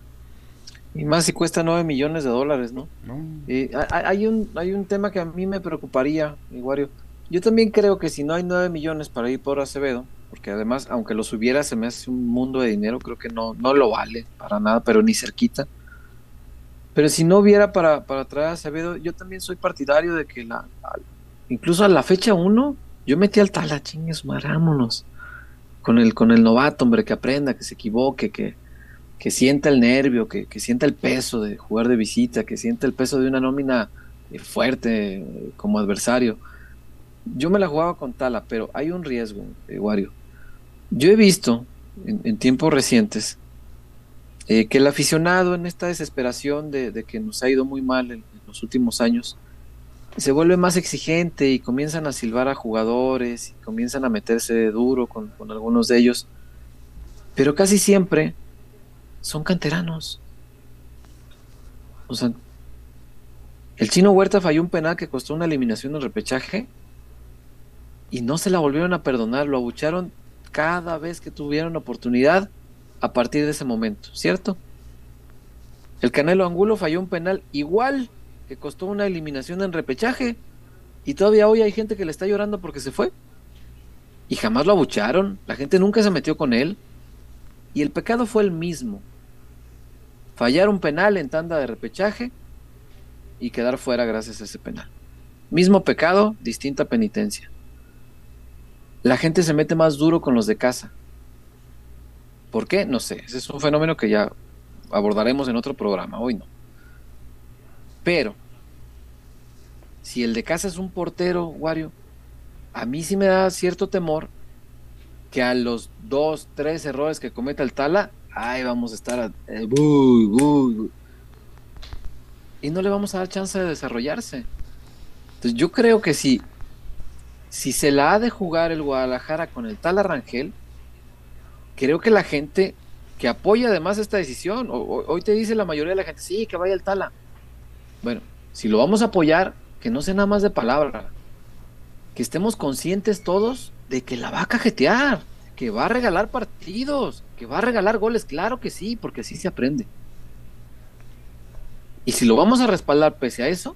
Y más si cuesta 9 millones de dólares, ¿no? no. Eh, hay, un, hay un tema que a mí me preocuparía, Iguario. Yo también creo que si no hay 9 millones para ir por Acevedo, porque además, aunque los hubiera, se me hace un mundo de dinero, creo que no, no lo vale para nada, pero ni cerquita. Pero si no hubiera para, para traer a Acevedo, yo también soy partidario de que la, incluso a la fecha 1, yo metí al tala, chingues, marámonos. Con el, con el novato, hombre, que aprenda, que se equivoque, que, que sienta el nervio, que, que sienta el peso de jugar de visita, que sienta el peso de una nómina fuerte eh, como adversario. Yo me la jugaba con Tala, pero hay un riesgo, eh. Yo he visto en, tiempos recientes eh, que el aficionado en esta desesperación de, que nos ha ido muy mal en, los últimos años se vuelve más exigente y comienzan a silbar a jugadores y comienzan a meterse duro con, con algunos de ellos, pero casi siempre son canteranos. O sea, el chino Huerta falló un penal que costó una eliminación en repechaje y no se la volvieron a perdonar, lo abucharon cada vez que tuvieron oportunidad a partir de ese momento, ¿cierto? El Canelo Angulo falló un penal igual que costó una eliminación en repechaje y todavía hoy hay gente que le está llorando porque se fue y jamás lo abucharon, la gente nunca se metió con él y el pecado fue el mismo. Fallar un penal en tanda de repechaje y quedar fuera gracias a ese penal. Mismo pecado, distinta penitencia. La gente se mete más duro con los de casa ¿Por qué? No sé. Ese es un fenómeno que ya abordaremos en otro programa. Hoy no. Pero, si el de casa es un portero, Wario, a mí sí me da cierto temor que a los dos, tres errores que cometa el Tala, ahí vamos a estar. A, eh, y no le vamos a dar chance de desarrollarse. Entonces yo creo que si, si se la ha de jugar el Guadalajara con el tal Arrangel, creo que la gente que apoya además esta decisión, hoy te dice la mayoría de la gente, sí, que vaya el Tala. Bueno, si lo vamos a apoyar, que no sea nada más de palabra, que estemos conscientes todos de que la va a cajetear, que va a regalar partidos, que va a regalar goles, claro que sí, porque así se aprende. Y si lo vamos a respaldar pese a eso,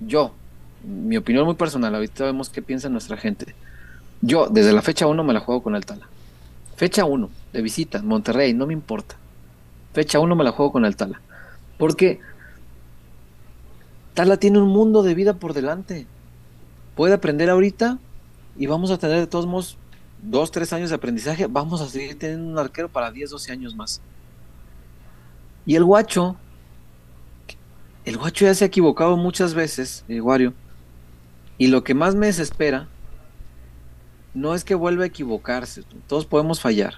yo, mi opinión muy personal, ahorita vemos qué piensa nuestra gente. Yo, desde la fecha 1 me la juego con el Tala. Fecha 1, de visita, Monterrey, no me importa. Fecha 1 me la juego con el Tala. Porque Tala tiene un mundo de vida por delante. Puede aprender ahorita y vamos a tener de todos modos dos, tres años de aprendizaje. Vamos a seguir teniendo un arquero para 10, 12 años más. Y el guacho, el guacho ya se ha equivocado muchas veces, el Wario. Y lo que más me desespera no es que vuelva a equivocarse. Todos podemos fallar.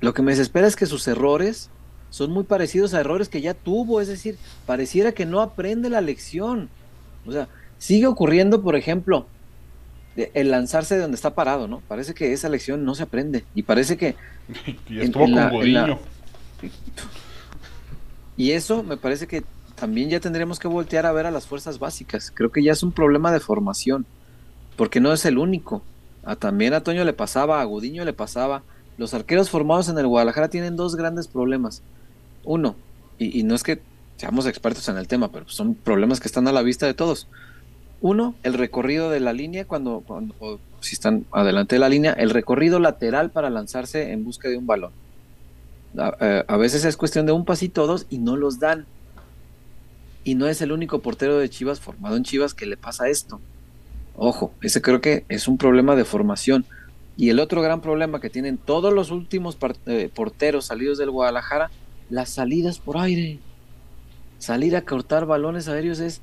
Lo que me desespera es que sus errores son muy parecidos a errores que ya tuvo, es decir, pareciera que no aprende la lección. O sea, sigue ocurriendo, por ejemplo, el lanzarse de donde está parado, ¿no? Parece que esa lección no se aprende y parece que y estuvo con y eso me parece que también ya tendríamos que voltear a ver a las fuerzas básicas. Creo que ya es un problema de formación, porque no es el único. A, también a Toño le pasaba, a Gudiño le pasaba. Los arqueros formados en el Guadalajara tienen dos grandes problemas. Uno, y, no es que seamos expertos en el tema, pero son problemas que están a la vista de todos. Uno, el recorrido de la línea, cuando, cuando si están adelante de la línea, el recorrido lateral para lanzarse en busca de un balón. A, eh, a, veces es cuestión de un pasito o dos y no los dan. Y no es el único portero de Chivas formado en Chivas que le pasa esto. Ojo, ese creo que es un problema de formación. Y el otro gran problema que tienen todos los últimos eh, porteros salidos del Guadalajara las salidas por aire. Salir a cortar balones aéreos es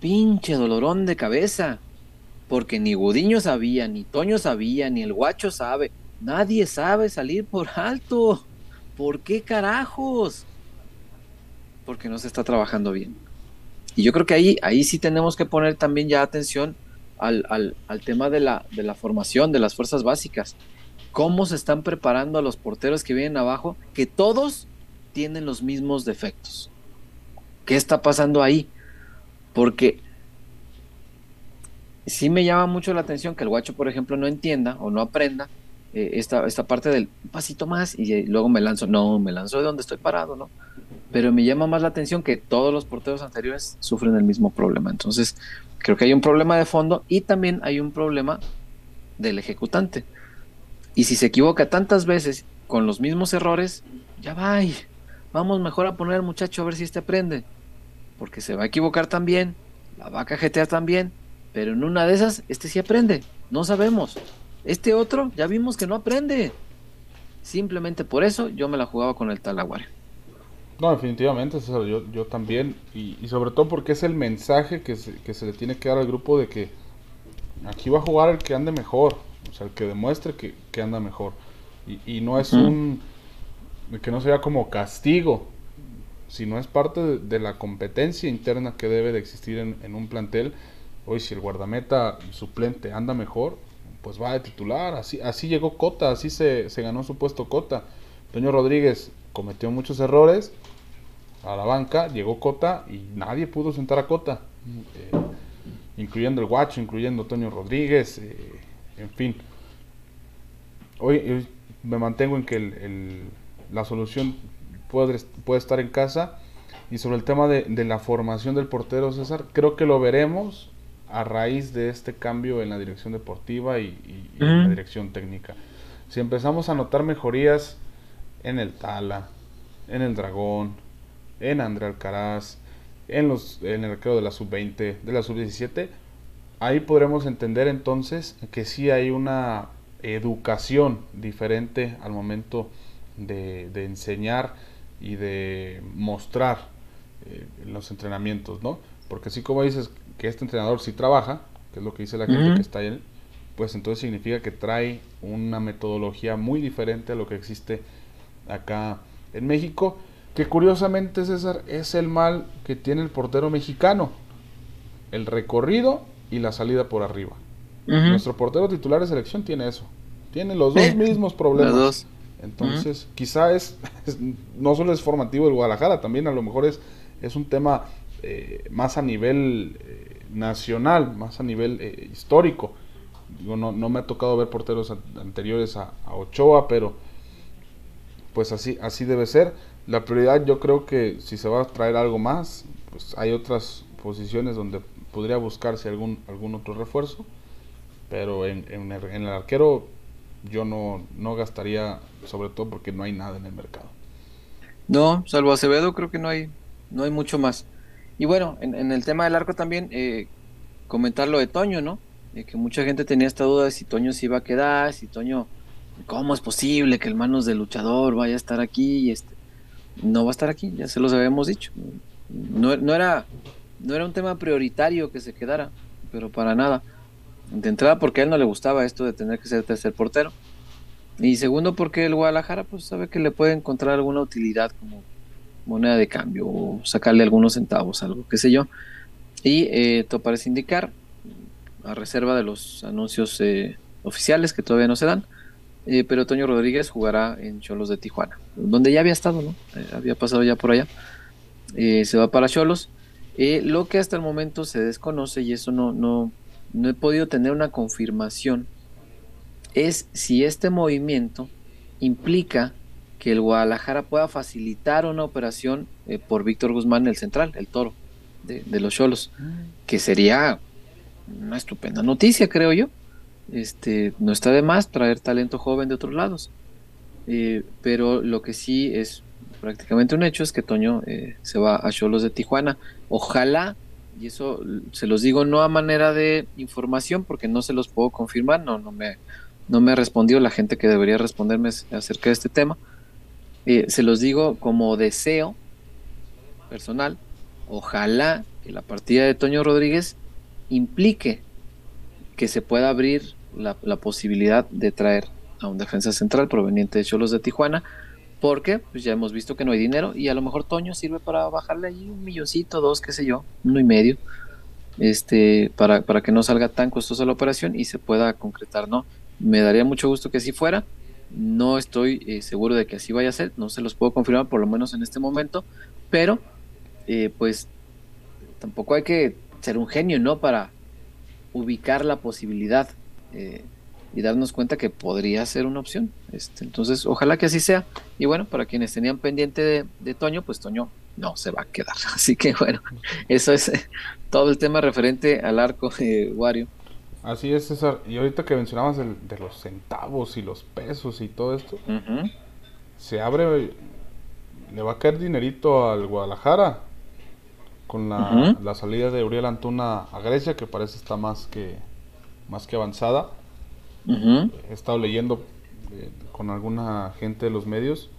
pinche dolorón de cabeza. Porque ni Gudiño sabía, ni Toño sabía, ni el guacho sabe. Nadie sabe salir por alto. ¿Por qué carajos? Porque no se está trabajando bien. Y yo creo que ahí, ahí sí tenemos que poner también ya atención al, al, al tema de la, de la formación, de las fuerzas básicas cómo se están preparando a los porteros que vienen abajo, que todos tienen los mismos defectos. ¿Qué está pasando ahí? Porque sí me llama mucho la atención que el guacho, por ejemplo, no entienda o no aprenda eh, esta, esta parte del pasito más y luego me lanzo. No, me lanzo de donde estoy parado, ¿no? Pero me llama más la atención que todos los porteros anteriores sufren el mismo problema. Entonces, creo que hay un problema de fondo y también hay un problema del ejecutante. Y si se equivoca tantas veces con los mismos errores, ya va. Vamos mejor a poner al muchacho a ver si este aprende. Porque se va a equivocar también, la va a cajetear también, pero en una de esas, este sí aprende. No sabemos. Este otro, ya vimos que no aprende. Simplemente por eso yo me la jugaba con el Talaguare. No, definitivamente, yo, yo también. Y, sobre todo porque es el mensaje que se, que se le tiene que dar al grupo de que aquí va a jugar el que ande mejor o sea, el que demuestre que, anda mejor. Y, no es un. que no sea como castigo, sino es parte de, la competencia interna que debe de existir en, un plantel. Hoy, si el guardameta suplente anda mejor, pues va de titular. Así, así llegó Cota, así se, ganó su puesto Cota. Toño Rodríguez cometió muchos errores a la banca, llegó Cota y nadie pudo sentar a Cota, eh, incluyendo el Guacho, incluyendo Toño Rodríguez. Eh, en fin. Hoy, me mantengo en que la solución puede, puede, estar en casa. Y sobre el tema de, la formación del portero, César, creo que lo veremos a raíz de este cambio en la dirección deportiva y, en la dirección técnica. Si empezamos a notar mejorías en el Tala, en el Dragón, en André Alcaraz, en, los, en el arquero de la sub-20, de la sub-17, ahí podremos entender entonces que sí hay una educación diferente al momento de, enseñar y de mostrar eh, los entrenamientos, ¿no? Porque así como dices que este entrenador sí trabaja, que es lo que dice la gente que está ahí, pues entonces significa que trae una metodología muy diferente a lo que existe acá en México. que curiosamente César es el mal que tiene el portero mexicano, el recorrido y la salida por arriba. Nuestro portero titular de selección tiene eso, tiene los dos mismos problemas. Entonces, quizá es, no solo es formativo el Guadalajara, también a lo mejor es, es un tema eh, más a nivel eh, nacional, más a nivel eh, histórico. Digo, no, no, me ha tocado ver porteros anteriores a, Ochoa, pero pues así, así debe ser. La prioridad yo creo que si se va a traer algo más, pues hay otras posiciones donde podría buscarse algún, algún otro refuerzo, pero en, en, el, arquero yo no, no gastaría, sobre todo porque no hay nada en el mercado. No, salvo Acevedo, creo que no hay, no hay mucho más. Y bueno, en, el tema del arco también, eh, comentar lo de Toño, ¿no? que mucha gente tenía esta duda de si Toño se iba a quedar, si Toño, ¿cómo es posible que el manos del luchador vaya a estar aquí? Y este, no va a estar aquí, ya se los habíamos dicho. No, no, era, no era un tema prioritario que se quedara, pero para nada. De entrada porque a él no le gustaba esto de tener que ser tercer portero. Y segundo porque el Guadalajara pues sabe que le puede encontrar alguna utilidad como moneda de cambio o sacarle algunos centavos, algo, qué sé yo. Y eh, parece indicar, a reserva de los anuncios eh, oficiales que todavía no se dan, eh, pero Toño Rodríguez jugará en Cholos de Tijuana, donde ya había estado, ¿no? había pasado ya por allá. se va para Cholos. Lo que hasta el momento se desconoce, y eso no, no, no he podido tener una confirmación, es si este movimiento implica que el Guadalajara pueda facilitar una operación eh, por Víctor Guzmán, el central, el toro de, los Cholos, mm. que sería una estupenda noticia, creo yo. Este, no está de más traer talento joven de otros lados. Eh, pero lo que sí es prácticamente un hecho es que Toño eh, se va a Cholos de Tijuana. Ojalá y eso se los digo no a manera de información porque no se los puedo confirmar, no, no me, no me ha respondido la gente que debería responderme acerca de este tema. Eh, se los digo como deseo personal, ojalá que la partida de Toño Rodríguez implique que se pueda abrir la, la posibilidad de traer a un defensa central proveniente de Cholos de Tijuana, porque pues ya hemos visto que no hay dinero y a lo mejor Toño sirve para bajarle ahí un milloncito, dos, qué sé yo, uno y medio, este, para, para que no salga tan costosa la operación y se pueda concretar, ¿no? Me daría mucho gusto que así fuera. No estoy eh, seguro de que así vaya a ser, no se los puedo confirmar por lo menos en este momento, pero eh, pues tampoco hay que ser un genio, ¿no? Para ubicar la posibilidad. Eh, y darnos cuenta que podría ser una opción. Este, entonces, ojalá que así sea. Y bueno, para quienes tenían pendiente de, Toño, pues Toño no se va a quedar. Así que bueno, eso es todo el tema referente al arco de Wario. Así es, César. Y ahorita que mencionabas de los centavos y los pesos y todo esto, se abre, le va a caer dinerito al Guadalajara con la, la salida de Uriel Antuna a Grecia, que parece está más que, más que avanzada He estado leyendo eh, con alguna gente de los medios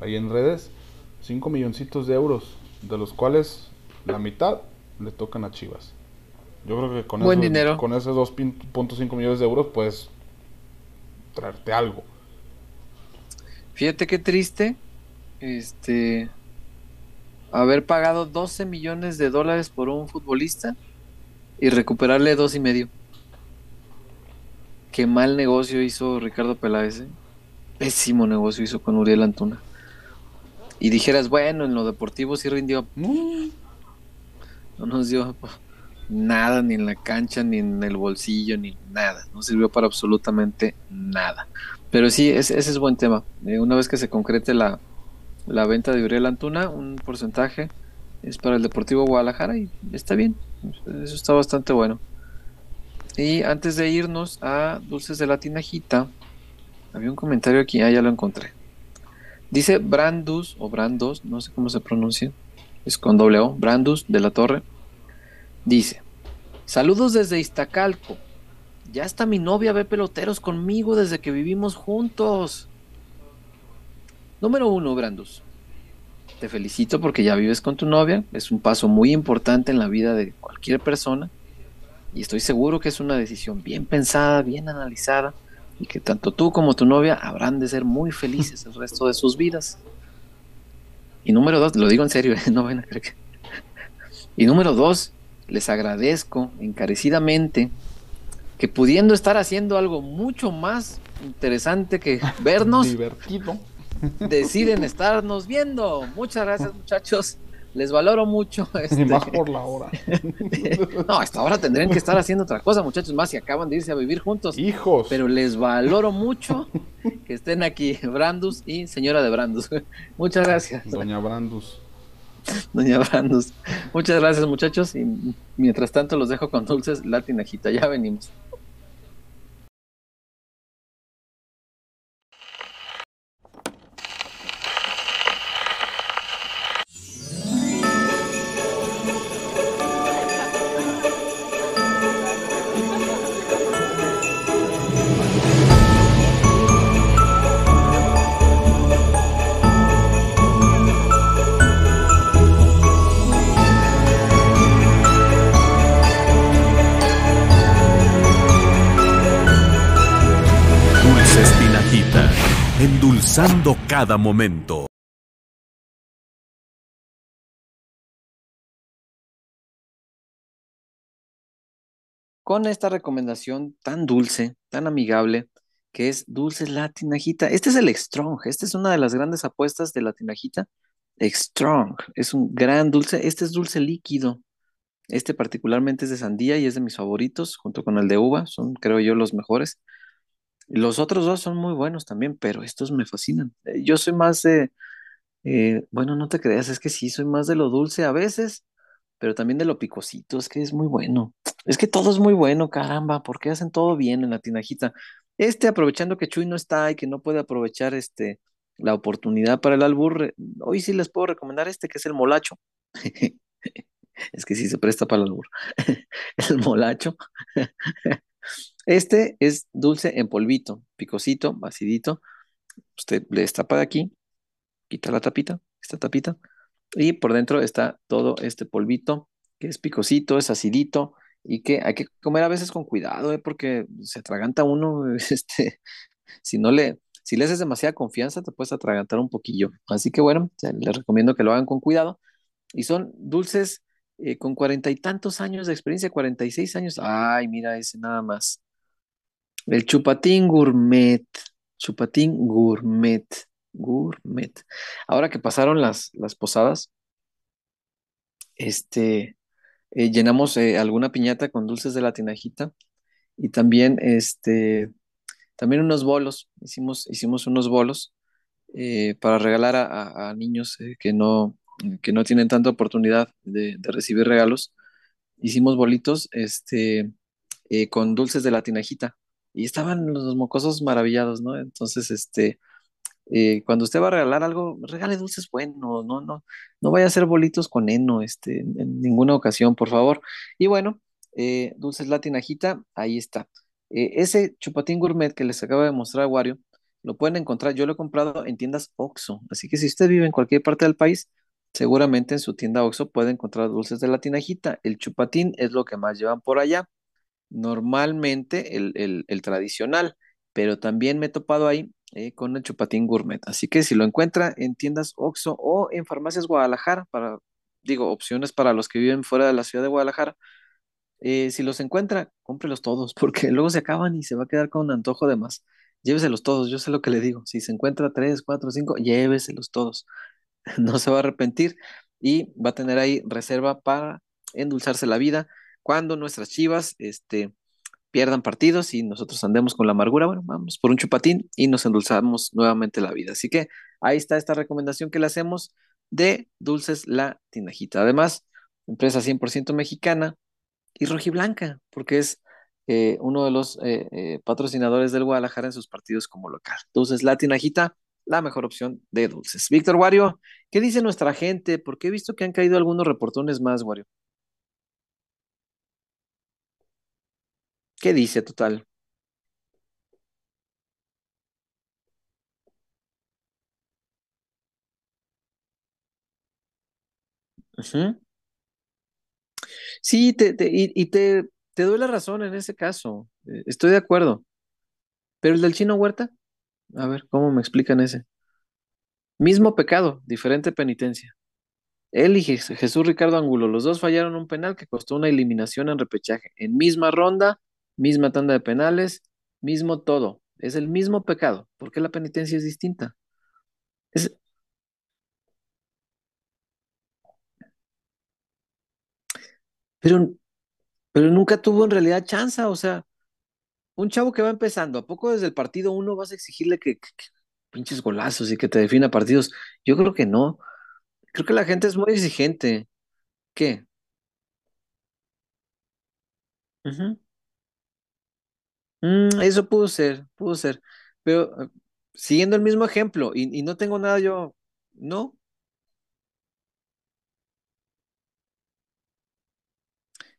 ahí en redes 5 milloncitos de euros, de los cuales la mitad le tocan a Chivas. Yo creo que con, Buen dinero. con esos 2.5 millones de euros puedes traerte algo. Fíjate qué triste este haber pagado 12 millones de dólares por un futbolista y recuperarle dos y medio. Qué mal negocio hizo Ricardo Peláez. ¿eh? Pésimo negocio hizo con Uriel Antuna. Y dijeras, bueno, en lo deportivo sí rindió. No nos dio nada, ni en la cancha, ni en el bolsillo, ni nada. No sirvió para absolutamente nada. Pero sí, ese, es buen tema. Eh, una vez que se concrete la, la venta de Uriel Antuna, un porcentaje es para el Deportivo Guadalajara y está bien. Eso está bastante bueno. Y antes de irnos a Dulces de la Tinajita, había un comentario aquí, ah, ya lo encontré. Dice Brandus, o Brandos, no sé cómo se pronuncia, es con doble O, Brandus de la Torre. Dice: Saludos desde Iztacalco. Ya está mi novia ve peloteros conmigo desde que vivimos juntos. Número uno, Brandus. Te felicito porque ya vives con tu novia. Es un paso muy importante en la vida de cualquier persona y estoy seguro que es una decisión bien pensada, bien analizada, y que tanto tú como tu novia habrán de ser muy felices el resto de sus vidas. Y número dos, lo digo en serio, no ven a creer que... Y número dos, les agradezco encarecidamente que pudiendo estar haciendo algo mucho más interesante que vernos, Divertido. deciden estarnos viendo. Muchas gracias, muchachos. Les valoro mucho. Este, más por la hora. No, hasta ahora tendrían que estar haciendo otra cosa, muchachos, más si acaban de irse a vivir juntos. Hijos. Pero les valoro mucho que estén aquí, Brandus y señora de Brandus. Muchas gracias, Doña Brandus. doña Brandus. Muchas gracias, muchachos. Y mientras tanto los dejo con dulces latinajita. Ya venimos. Momento. Con esta recomendación tan dulce, tan amigable, que es Dulces Latinajita. Este es el Strong. Esta es una de las grandes apuestas de Latinajita. Strong. Es un gran dulce. Este es dulce líquido. Este particularmente es de sandía y es de mis favoritos, junto con el de uva. Son, creo yo, los mejores. Los otros dos son muy buenos también, pero estos me fascinan. Eh, Yo soy más eh, bueno, no te creas, es que sí, soy más de lo dulce a veces, pero también de lo picosito, es que es muy bueno. Es que todo es muy bueno, caramba, porque hacen todo bien en la tinajita. Este, aprovechando que Chuy no está y que no puede aprovechar este, la oportunidad para el albur, hoy sí les puedo recomendar este, que es el molacho. Es que sí se presta para el albur. El molacho. Este es dulce en polvito, picosito, acidito. Usted le destapa de aquí, quita la tapita, esta tapita, y por dentro está todo este polvito que es picosito, es acidito y que hay que comer a veces con cuidado, ¿eh? porque se atraganta uno, este, si no le, si le haces demasiada confianza, te puedes atragantar un poquillo. Así que bueno, les recomiendo que lo hagan con cuidado. Y son dulces eh, con cuarenta y tantos años de experiencia, 46 años. Ay, mira ese nada más. El chupatín gourmet. Chupatín gourmet. Gourmet. Ahora que pasaron las, las posadas, este, eh, llenamos eh, alguna piñata con dulces de la tinajita y también, este, también unos bolos. Hicimos, hicimos unos bolos eh, para regalar a, a- niños que no, que no tienen tanta oportunidad de, de recibir regalos. Hicimos bolitos, este, con dulces de la tinajita y estaban los mocosos maravillados, ¿no? Entonces, este, eh, cuando usted va a regalar algo, regale dulces buenos, no, no, no vaya a hacer bolitos con heno, este, en, ninguna ocasión, por favor. Y bueno, eh, dulces la tinajita, ahí está. Eh, ese chupatín gourmet que les acaba de mostrar Wario, lo pueden encontrar, yo lo he comprado en tiendas Oxxo, así que si usted vive en cualquier parte del país, seguramente en su tienda Oxxo puede encontrar dulces de la tinajita. El chupatín es lo que más llevan por allá normalmente el, el- tradicional, pero también me he topado ahí eh, con el chupatín gourmet. Así que si lo encuentra en tiendas Oxxo o en farmacias Guadalajara, para, digo, opciones para los que viven fuera de la ciudad de Guadalajara, eh, si los encuentra, cómprelos todos, porque luego se acaban y se va a quedar con un antojo de más. Lléveselos todos, yo sé lo que le digo. Si se encuentra tres, cuatro, cinco, lléveselos todos. No se va a arrepentir y va a tener ahí reserva para endulzarse la vida cuando nuestras chivas, este, pierdan partidos y nosotros andemos con la amargura, bueno, vamos por un chupatín y nos endulzamos nuevamente la vida. Así que ahí está esta recomendación que le hacemos de Dulces La Tinajita. Además, empresa 100% mexicana y rojiblanca, porque es eh, uno de los eh, eh, patrocinadores del Guadalajara en sus partidos como local. Dulces La Tinajita, la mejor opción de dulces. Víctor Wario, ¿qué dice nuestra gente? Porque he visto que han caído algunos reportones más, Wario. ¿Qué dice total? Sí, te, te- y, y te, te doy la razón en ese caso. Eh, Estoy de acuerdo. Pero el del chino Huerta, a ver, ¿cómo me explican ese? Mismo pecado, diferente penitencia. Él y Jesús Ricardo Angulo, los dos fallaron un penal que costó una eliminación en repechaje. En misma ronda, misma tanda de penales, mismo todo. Es el mismo pecado. ¿Por qué la penitencia es distinta? Es... Pero, pero nunca tuvo en realidad chance, o sea, un chavo que va empezando, ¿a poco desde el partido uno vas a exigirle que, pinches golazos y que te defina partidos? Yo creo que no. Creo que la gente es muy exigente. ¿Qué? Mm, eso pudo ser, pudo ser. Pero eh, siguiendo el mismo ejemplo, y, no tengo nada yo, ¿no?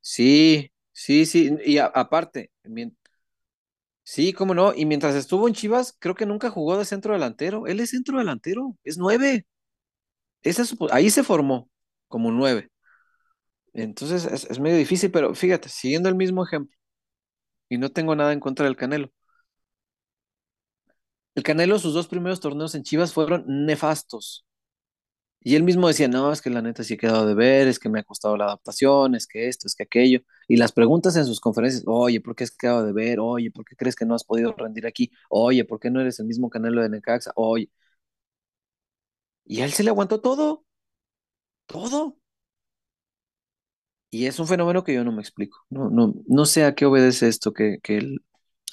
Sí, sí, sí. Y aparte, sí, cómo no. Y mientras estuvo en Chivas, creo que nunca jugó de centro delantero. Él es centro delantero, es nueve. ahí se formó como nueve. Entonces es, es medio difícil, pero fíjate, siguiendo el mismo ejemplo y no tengo nada en contra del Canelo. El Canelo, sus dos primeros torneos en Chivas fueron nefastos. Y él mismo decía, no, es que la neta sí he quedado de ver, es que me ha costado la adaptación, es que esto, es que aquello. Y las preguntas en sus conferencias, oye, ¿por qué has quedado de ver? Oye, ¿por qué crees que no has podido rendir aquí? Oye, ¿por qué no eres el mismo Canelo de Necaxa? Oye. Y a él se le aguantó todo. Todo. Y es un fenómeno que yo no me explico. No, no, no sé a qué obedece esto, que, que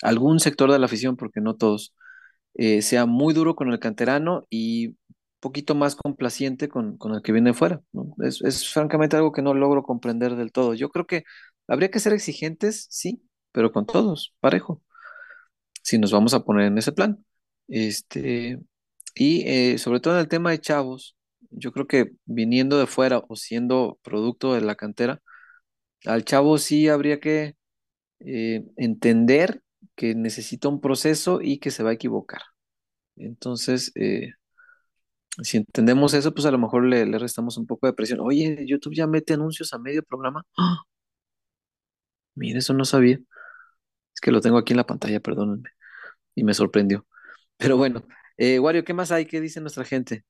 algún sector de la afición, porque no todos, eh, sea muy duro con el canterano y poquito más complaciente con, con el que viene fuera. Es, es, francamente algo que no logro comprender del todo. Yo creo que habría que ser exigentes, sí, pero con todos, parejo, si nos vamos a poner en ese plan. Este, y eh, sobre todo en el tema de chavos, yo creo que viniendo de fuera o siendo producto de la cantera, al chavo sí habría que eh, entender que necesita un proceso y que se va a equivocar. Entonces, eh, si entendemos eso, pues a lo mejor le, restamos un poco de presión. Oye, YouTube ya mete anuncios a medio programa. ¡Ah! Mire, eso no sabía. Es que lo tengo aquí en la pantalla, perdónenme. Y me sorprendió. Pero bueno, eh, Wario, ¿qué más hay? ¿Qué dice nuestra gente?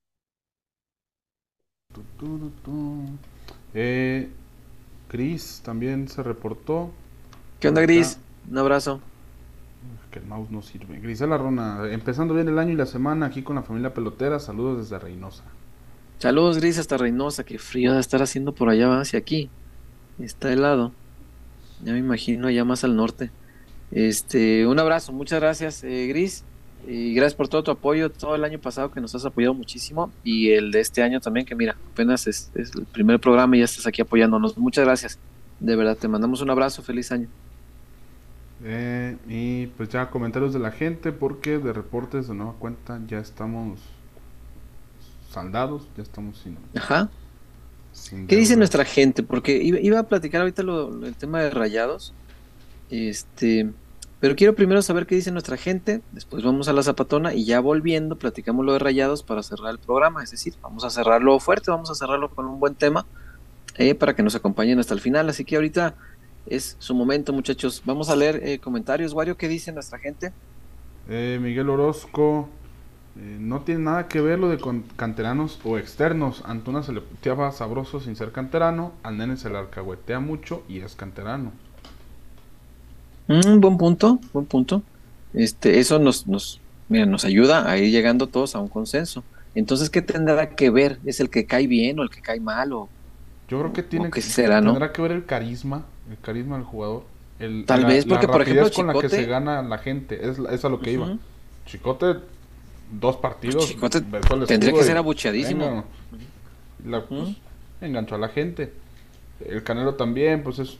Eh, Gris también se reportó. ¿Qué onda, Gris? Un abrazo. Que el mouse no sirve. Grisela Rona, empezando bien el año y la semana aquí con la familia pelotera. Saludos desde Reynosa. Saludos, Gris, hasta Reynosa. Qué frío de estar haciendo por allá hacia aquí. Está helado. Ya me imagino allá más al norte. Este, un abrazo, muchas gracias, eh, Gris. Y gracias por todo tu apoyo todo el año pasado que nos has apoyado muchísimo y el de este año también que mira, apenas es, el primer programa y ya estás aquí apoyándonos. Muchas gracias. De verdad, te mandamos un abrazo, feliz año. Eh, y pues ya comentarios de la gente porque de reportes de nueva cuenta ya estamos saldados, ya estamos sin... Ajá. ¿Qué dice nuestra gente? Porque iba, a platicar ahorita lo, el tema de rayados. Este, pero quiero primero saber qué dice nuestra gente, después vamos a la zapatona y ya volviendo platicamos lo de rayados para cerrar el programa, es decir, vamos a cerrarlo fuerte, vamos a cerrarlo con un buen tema eh, para que nos acompañen hasta el final, así que ahorita es su momento muchachos, vamos a leer eh, comentarios, Wario, ¿qué dice nuestra gente? Eh, Miguel Orozco, no tiene nada que ver lo de canteranos o externos, Antuna se le puteaba sabroso sin ser canterano, al nene se le alcahuetea mucho y es canterano. Mm, buen punto, buen punto. Este, eso nos, nos, mira, nos ayuda a ir llegando todos a un consenso. Entonces, ¿qué tendrá que ver? ¿Es el que cae bien o el que cae mal? O, Yo creo que tiene que, será, ¿no? tendrá que ver el carisma, el carisma del jugador. El, Tal vez porque, por ejemplo, con la que se gana la gente, es, es a lo que iba. Chicote, dos partidos. Chicote tendría que ser abucheadísimo. Pues, enganchó a la gente. El Canelo también, pues es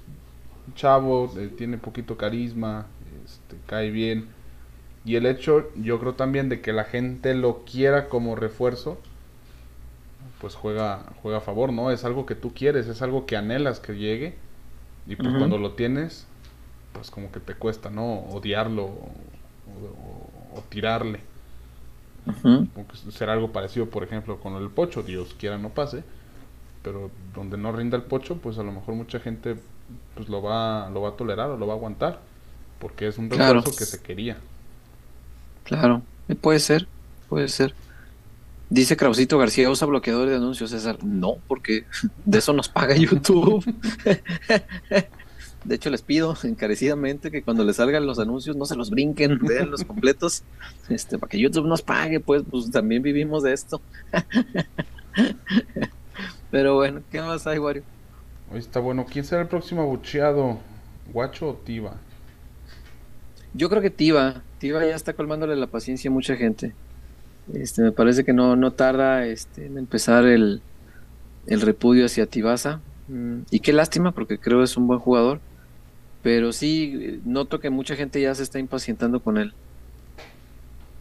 chavo, eh, tiene poquito carisma, este, cae bien. Y el hecho, yo creo también de que la gente lo quiera como refuerzo, pues juega, juega a favor, ¿no? Es algo que tú quieres, es algo que anhelas que llegue. Y pues cuando lo tienes, pues como que te cuesta, ¿no? Odiarlo o, tirarle. Será algo parecido, por ejemplo, con el pocho, Dios quiera no pase. Pero donde no rinda el pocho, pues a lo mejor mucha gente pues lo va, lo va a tolerar o lo va a aguantar, porque es un refuerzo que se quería. Claro, puede ser, puede ser. Dice Krausito García, ¿usa bloqueador de anuncios, César? No, porque de eso nos paga YouTube. De hecho, les pido encarecidamente que cuando les salgan los anuncios no se los brinquen, vean los completos, este, para que YouTube nos pague, pues, pues también vivimos de esto. Pero bueno, ¿qué más hay, Wario? Hoy está bueno. ¿Quién será el próximo abucheado? ¿Guacho o Tiva? Yo creo que Tiva, Tiva ya está colmándole la paciencia a mucha gente. Este, me parece que no, no tarda este, en empezar el, el repudio hacia Tibasa. Mm, Y qué lástima, porque creo que es un buen jugador. Pero sí, noto que mucha gente ya se está impacientando con él.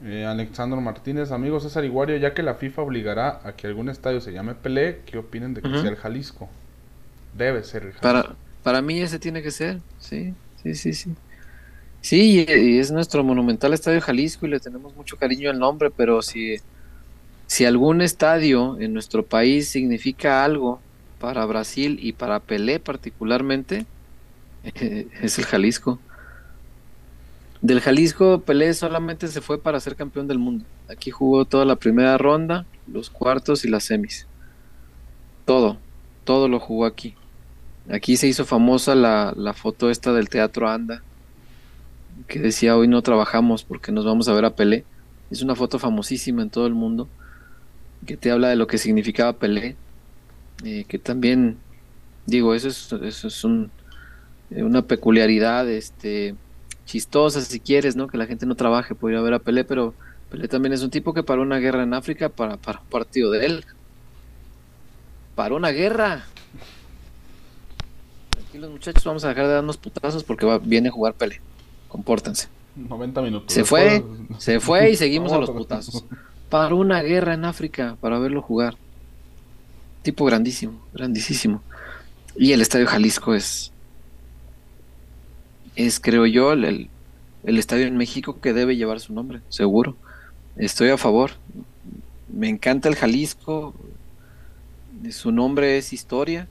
Eh, Alexandro Martínez, amigos César Iguario, ya que la FIFA obligará a que algún estadio se llame Pelé, ¿qué opinen de que sea el Jalisco? Debe ser Jalisco. Para, para mí ese tiene que ser, sí, sí, sí, sí. Sí, y, y es nuestro monumental estadio Jalisco y le tenemos mucho cariño al nombre, pero si, si algún estadio en nuestro país significa algo para Brasil y para Pelé particularmente, eh, es el Jalisco. Del Jalisco, Pelé solamente se fue para ser campeón del mundo. Aquí jugó toda la primera ronda, los cuartos y las semis. Todo, todo lo jugó aquí. Aquí se hizo famosa la, la foto esta del Teatro Anda, que decía hoy no trabajamos porque nos vamos a ver a Pelé. Es una foto famosísima en todo el mundo, que te habla de lo que significaba Pelé, eh, que también, digo, eso es, eso es un- eh, una peculiaridad este, chistosa, si quieres, ¿no? Que la gente no trabaje por ir a ver a Pelé, pero Pelé también es un tipo que paró una guerra en África para, para un partido de él. Paró una guerra. Tranquilos muchachos, vamos a dejar de darnos putazos porque va, viene a jugar Pelé. Compórtense. 90 minutos. Se fue, se fue y seguimos a los putazos. Paró una guerra en África para verlo jugar. Tipo grandísimo, grandísimo. Y el Estadio Jalisco es, es creo yo, el, el- el estadio en México que debe llevar su nombre, seguro. Estoy a favor. Me encanta el Jalisco. Su nombre es historia.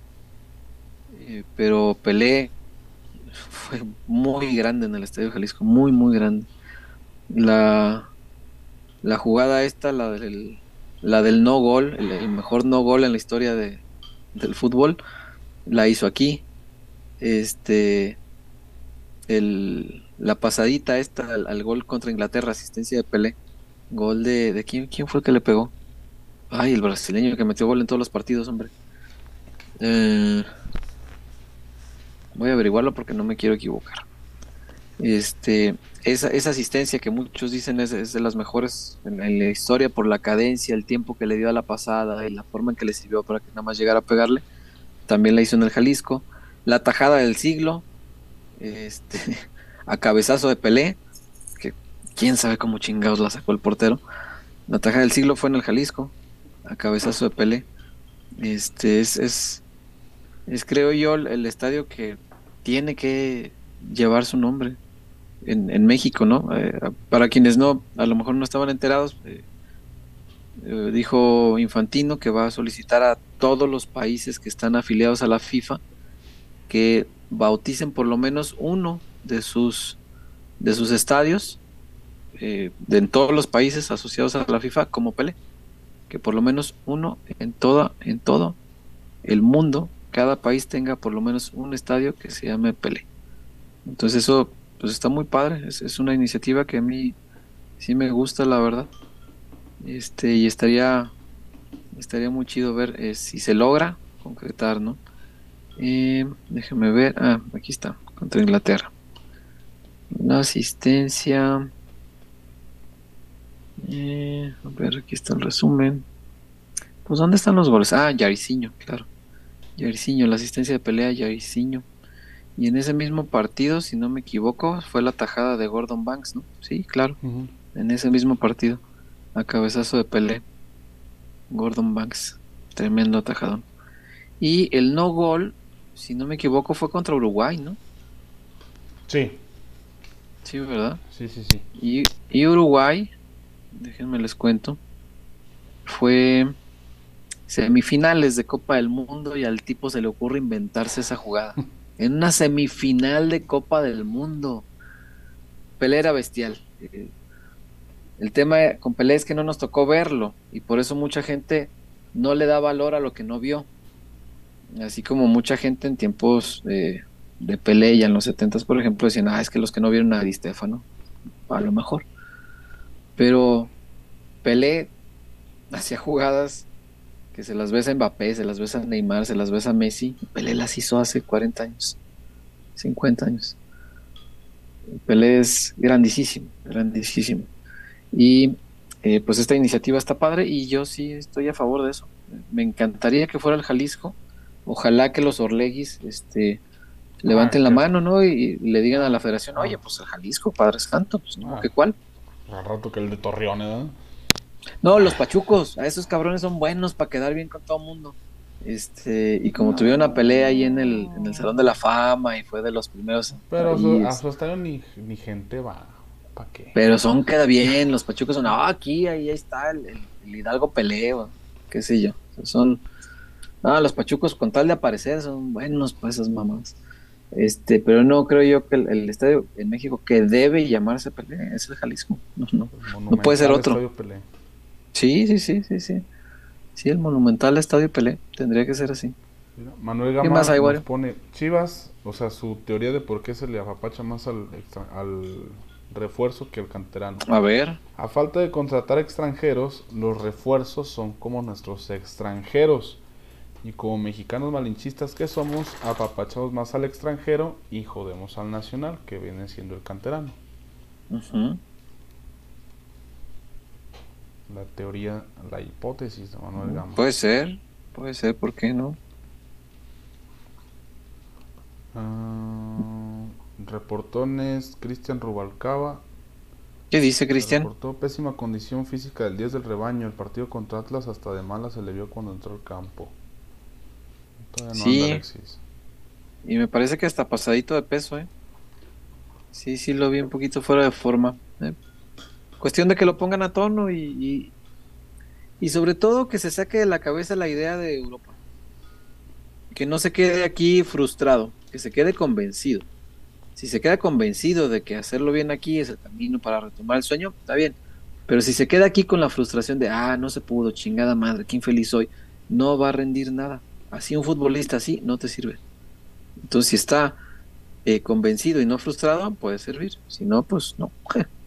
Eh, pero Pelé fue muy grande en el Estadio Jalisco, muy, muy grande. La, la jugada esta, la del, la del no gol, el, mejor no gol en la historia de, del fútbol, la hizo aquí. Este, el, la pasadita esta al, al gol contra Inglaterra, asistencia de Pelé. Gol de, de quién, quién fue el que le pegó. Ay, el brasileño que metió gol en todos los partidos, hombre. Eh, voy a averiguarlo porque no me quiero equivocar. Este, esa, asistencia que muchos dicen es, de las mejores en, la historia por la cadencia, el tiempo que le dio a la pasada y la forma en que le sirvió para que nada más llegara a pegarle. También la hizo en el Jalisco. La tajada del siglo, este, a cabezazo de Pelé, que quién sabe cómo chingados la sacó el portero. La tajada del siglo fue en el Jalisco, a cabezazo de Pelé. Este es, es, es creo yo el estadio que tiene que llevar su nombre en, en México, ¿no? Eh, para quienes no, a lo mejor no estaban enterados, eh, eh, dijo Infantino que va a solicitar a todos los países que están afiliados a la FIFA que bauticen por lo menos uno de sus de sus estadios de en todos los países asociados a la FIFA como Pelé que por lo menos uno en toda en todo el mundo cada país tenga por lo menos un estadio que se llame Pelé entonces eso pues está muy padre. Es, es una iniciativa que a mí sí me gusta la verdad. Este y estaría estaría muy chido ver eh, si se logra concretar no eh, déjeme ver. Ah aquí está contra Inglaterra. La asistencia. Eh, a ver aquí está el resumen. Pues dónde están los goles ah Yariciño claro Yariciño la asistencia de pelea Yariciño y en ese mismo partido si no me equivoco fue la tajada de Gordon Banks no sí claro. En ese mismo partido a cabezazo de Pelé Gordon Banks tremendo atajadón y el no gol si no me equivoco fue contra Uruguay no Sí, sí verdad sí, sí, sí. y, y Uruguay déjenme les cuento fue semifinales de Copa del Mundo y al tipo se le ocurre inventarse esa jugada en una semifinal de Copa del Mundo Pelé era bestial eh, El tema con Pelé es que no nos tocó verlo y por eso mucha gente no le da valor a lo que no vio. Así como mucha gente en tiempos de, de Pelé y en los 70 por ejemplo, decían, ah, es que los que no vieron a Di Stefano, a lo mejor. Pero Pelé hacía jugadas que se las ves a Mbappé, se las ves a Neymar, se las ves a Messi. Pelé las hizo hace 40 años, 50 años. Pelé es grandísimo, grandísimo. Y eh, pues esta iniciativa está padre y yo sí estoy a favor de eso. Me encantaría que fuera el Jalisco. Ojalá que los Orleguis este, levanten la mano, ¿no? Y, le digan a la federación, oye, pues el Jalisco, Padre Santo, pues no, Ah. ¿qué cuál? Al rato que el de Torreón, ¿eh? No, los pachucos, a esos cabrones son buenos para quedar bien con todo el mundo. Este, y como tuvieron una pelea ahí en el, en el Salón de la Fama y fue de los primeros. Pero a ahí, su, a es- su estadio ni, ni gente va. ¿Para qué? pero son queda bien, los pachucos son, ah, aquí, ahí, ahí está el, el- el Hidalgo Peleo, qué sé yo. Son, ah, los pachucos con tal de aparecer son buenos para esas mamás. Este, pero no creo yo que el, el estadio en México que debe llamarse Pelé es el Jalisco. No, no. El puede ser otro. Sí, sí, sí, sí, sí. Sí, el monumental Estadio Pelé tendría que ser así. Mira, Manuel ¿Qué Gama más hay, nos Wario? pone Chivas, o sea, su teoría de por qué se le apapacha más al, al refuerzo que al canterano. A ver. A falta de contratar extranjeros, los refuerzos son como nuestros extranjeros. Y como mexicanos malinchistas que somos, apapachamos más al extranjero y jodemos al nacional, que viene siendo el canterano. La teoría, la hipótesis de Manuel Gama. Puede ser, puede ser, ¿por qué no? Ah, reportones, Cristian Rubalcaba. ¿Qué dice Cristian? Reportó pésima condición física del 10 del rebaño. El partido contra Atlas hasta de mala se le vio cuando entró al campo. Todavía no Sí. anda Alexis. Y me parece que hasta pasadito de peso, ¿eh? Sí, sí, lo vi un poquito fuera de forma. Cuestión de que lo pongan a tono y, y, y sobre todo que se saque de la cabeza la idea de Europa. Que no se quede aquí frustrado, que se quede convencido. Si se queda convencido de que hacerlo bien aquí es el camino para retomar el sueño, está bien. Pero si se queda aquí con la frustración de, ah, no se pudo, chingada madre, qué infeliz soy, no va a rendir nada. Así un futbolista así no te sirve. Entonces, si está eh, convencido y no frustrado, puede servir. Si no, pues no.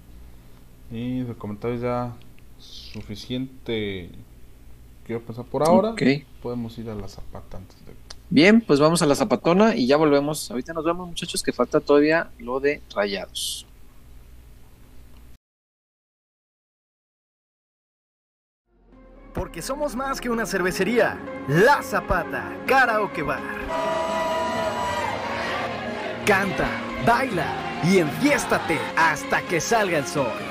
Y de comentarios ya suficiente. Quiero pensar por ahora. Ok. Podemos ir a la zapata antes de. Bien, pues vamos a la zapatona y ya volvemos. Ahorita nos vemos, muchachos, que falta todavía lo de rayados. Porque somos más que una cervecería. La Zapata, Karaoke Bar. Canta, baila y enfiéstate hasta que salga el sol.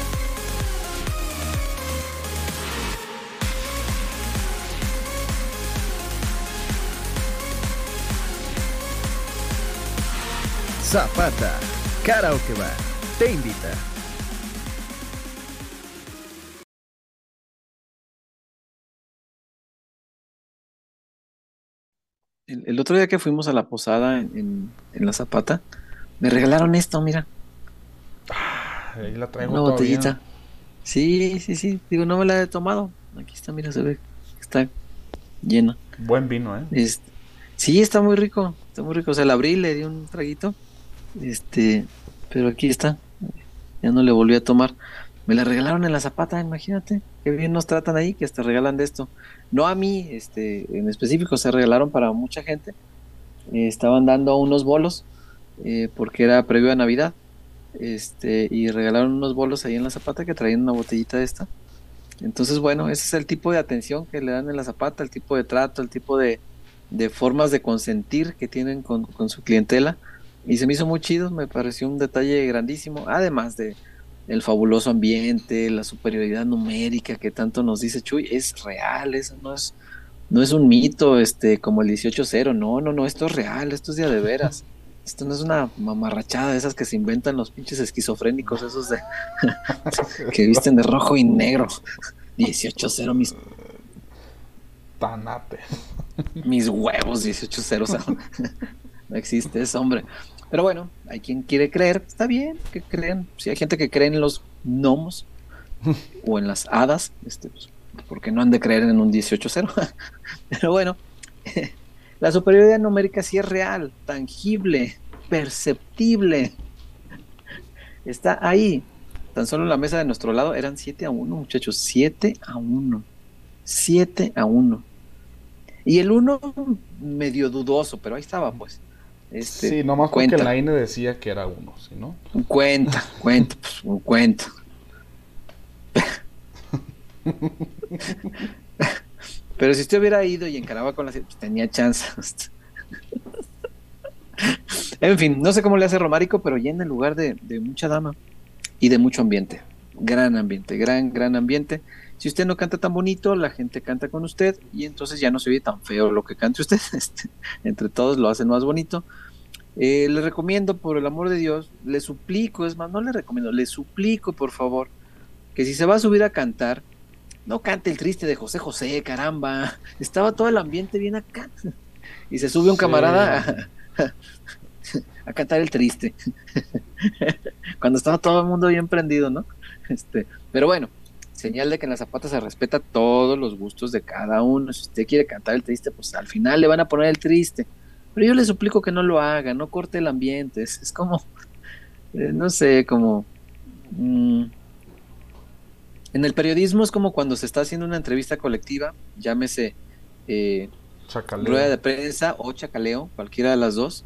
Zapata, Karaoke Bar, te invita. El, el otro día que fuimos a la posada en, en- en la Zapata, me regalaron esto, mira, Ahí la traigo una todavía. botellita. Sí, sí, sí. Digo, no me la he tomado. Aquí está, mira, se ve está llena. Buen vino, ¿eh? Este, sí, está muy rico, está muy rico. O sea, la abrí, le di un traguito. Este, pero aquí está. Ya no le volví a tomar. Me la regalaron en la zapata, imagínate. Qué bien nos tratan ahí, que hasta regalan de esto. No a mí, este, en específico, se regalaron para mucha gente. Estaban dando unos bolos, eh, porque era previo a Navidad. Este, y regalaron unos bolos ahí en la zapata que traían una botellita de esta. Entonces, bueno, ese es el tipo de atención que le dan en la zapata, el tipo de trato, el tipo de, de formas de consentir que tienen con, con su clientela. Y se me hizo muy chido, me pareció un detalle grandísimo, además de, el fabuloso ambiente, la superioridad numérica que tanto nos dice Chuy, es real, eso no es, no es un mito, este, como el 18-0, no, no, no, esto es real, esto es día de veras. Esto no es una mamarrachada de esas que se inventan los pinches esquizofrénicos, esos de que visten de rojo y negro. 18-0, mis Tanate. mis huevos, 18-0, o sea, no existe eso, hombre. Pero bueno, hay quien quiere creer, está bien que crean. Si hay gente que cree en los gnomos o en las hadas, este, pues, porque no han de creer en un 18-0. Pero bueno, la superioridad numérica sí es real, tangible, perceptible. Está ahí. Tan solo la mesa de nuestro lado eran 7 a 1, muchachos. 7 a 1. 7 a 1. Y el 1 medio dudoso, pero ahí estaba, pues. Este, sí, nomás cuenta. porque la INE decía que era uno, ¿sí, no? Cuenta, cuenta, pues, un cuenta. Pero si usted hubiera ido y encaraba con la pues, tenía chance. en fin, no sé cómo le hace Romárico, pero en el lugar de, de mucha dama y de mucho ambiente. Gran ambiente, gran, gran ambiente. Si usted no canta tan bonito, la gente canta con usted y entonces ya no se oye tan feo lo que cante usted. Este, entre todos lo hacen más bonito. Eh, le recomiendo, por el amor de Dios, le suplico, es más, no le recomiendo, le suplico, por favor, que si se va a subir a cantar, no cante el triste de José José, caramba. Estaba todo el ambiente bien acá. Y se sube un Sí. camarada a, a cantar el triste. Cuando estaba todo el mundo bien prendido, ¿no? Este, pero bueno, señal de que en la zapata se respeta todos los gustos de cada uno. Si usted quiere cantar el triste, pues al final le van a poner el triste. Pero yo le suplico que no lo haga, no corte el ambiente. Es, es como, eh, no sé, como... mm, en el periodismo es como cuando se está haciendo una entrevista colectiva, llámese eh, rueda de prensa o chacaleo, cualquiera de las dos,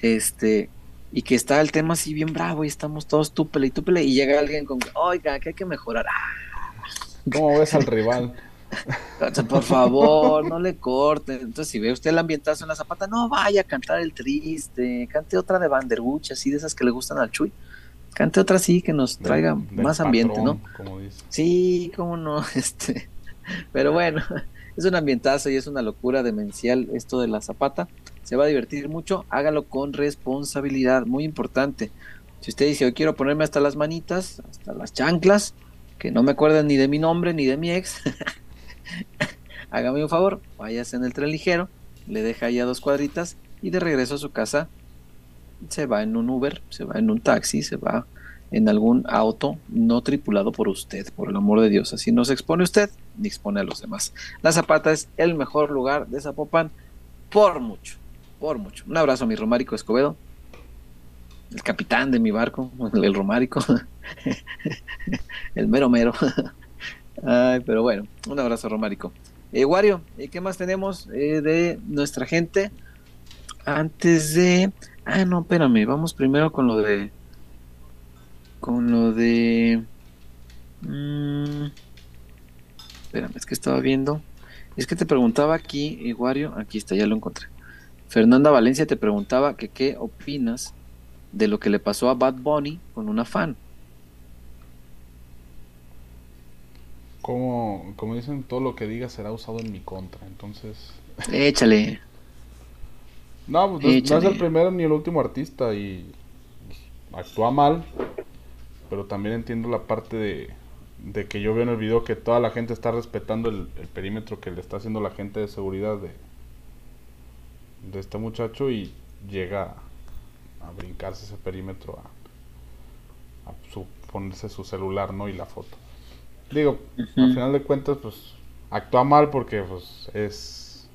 este, y que está el tema así bien bravo y estamos todos túpele y túpele y llega alguien con, oiga, que hay que mejorar. Ah, ¿Cómo ves al rival? por favor, no le corten. Entonces, si ve usted el ambientazo en la zapata, no vaya a cantar el triste, cante otra de Banderucha, así de esas que le gustan al Chuy. Cante otra así que nos traiga Del- del más ambiente, ¿no? patrón, Como dice. Sí, cómo no, este, pero bueno, es un ambientazo y es una locura demencial esto de la zapata. Se va a divertir mucho, hágalo con responsabilidad, muy importante. Si usted dice, hoy quiero ponerme hasta las manitas, hasta las chanclas, que no me acuerdan ni de mi nombre ni de mi ex, hágame un favor, váyase en el tren ligero, le deja ahí a dos cuadritas y de regreso a su casa se va en un Uber, se va en un taxi, se va en algún auto no tripulado por usted, por el amor de Dios. Así no se expone usted ni expone a los demás. La Zapata es el mejor lugar de Zapopan por mucho, por mucho. Un abrazo mi Romárico Escobedo, el capitán de mi barco, el, Romárico, el mero mero. Ay, pero bueno, un abrazo Romárico. Eh, Wario, eh, ¿qué más tenemos eh, de nuestra gente? Antes de... Ah, no, espérame, vamos primero con lo de... Con lo de... mm, espérame, es que estaba viendo. Es que te preguntaba aquí, eh, Wario, aquí está, ya lo encontré. Fernanda Valencia te preguntaba que qué opinas de lo que le pasó a Bad Bunny con una fan. Como, como dicen, todo lo que diga será usado en mi contra. Entonces, Échale. no, pues, no, es- no es Échale. el primero ni el último artista y actúa mal. Pero también entiendo la parte de, de que yo veo en el video que toda la gente está respetando el, el perímetro que le está haciendo la gente de seguridad de, de este muchacho y llega a, a brincarse ese perímetro a, a su- ponerse su celular, ¿no? Y la foto. Digo, al final de cuentas, pues actúa mal porque pues es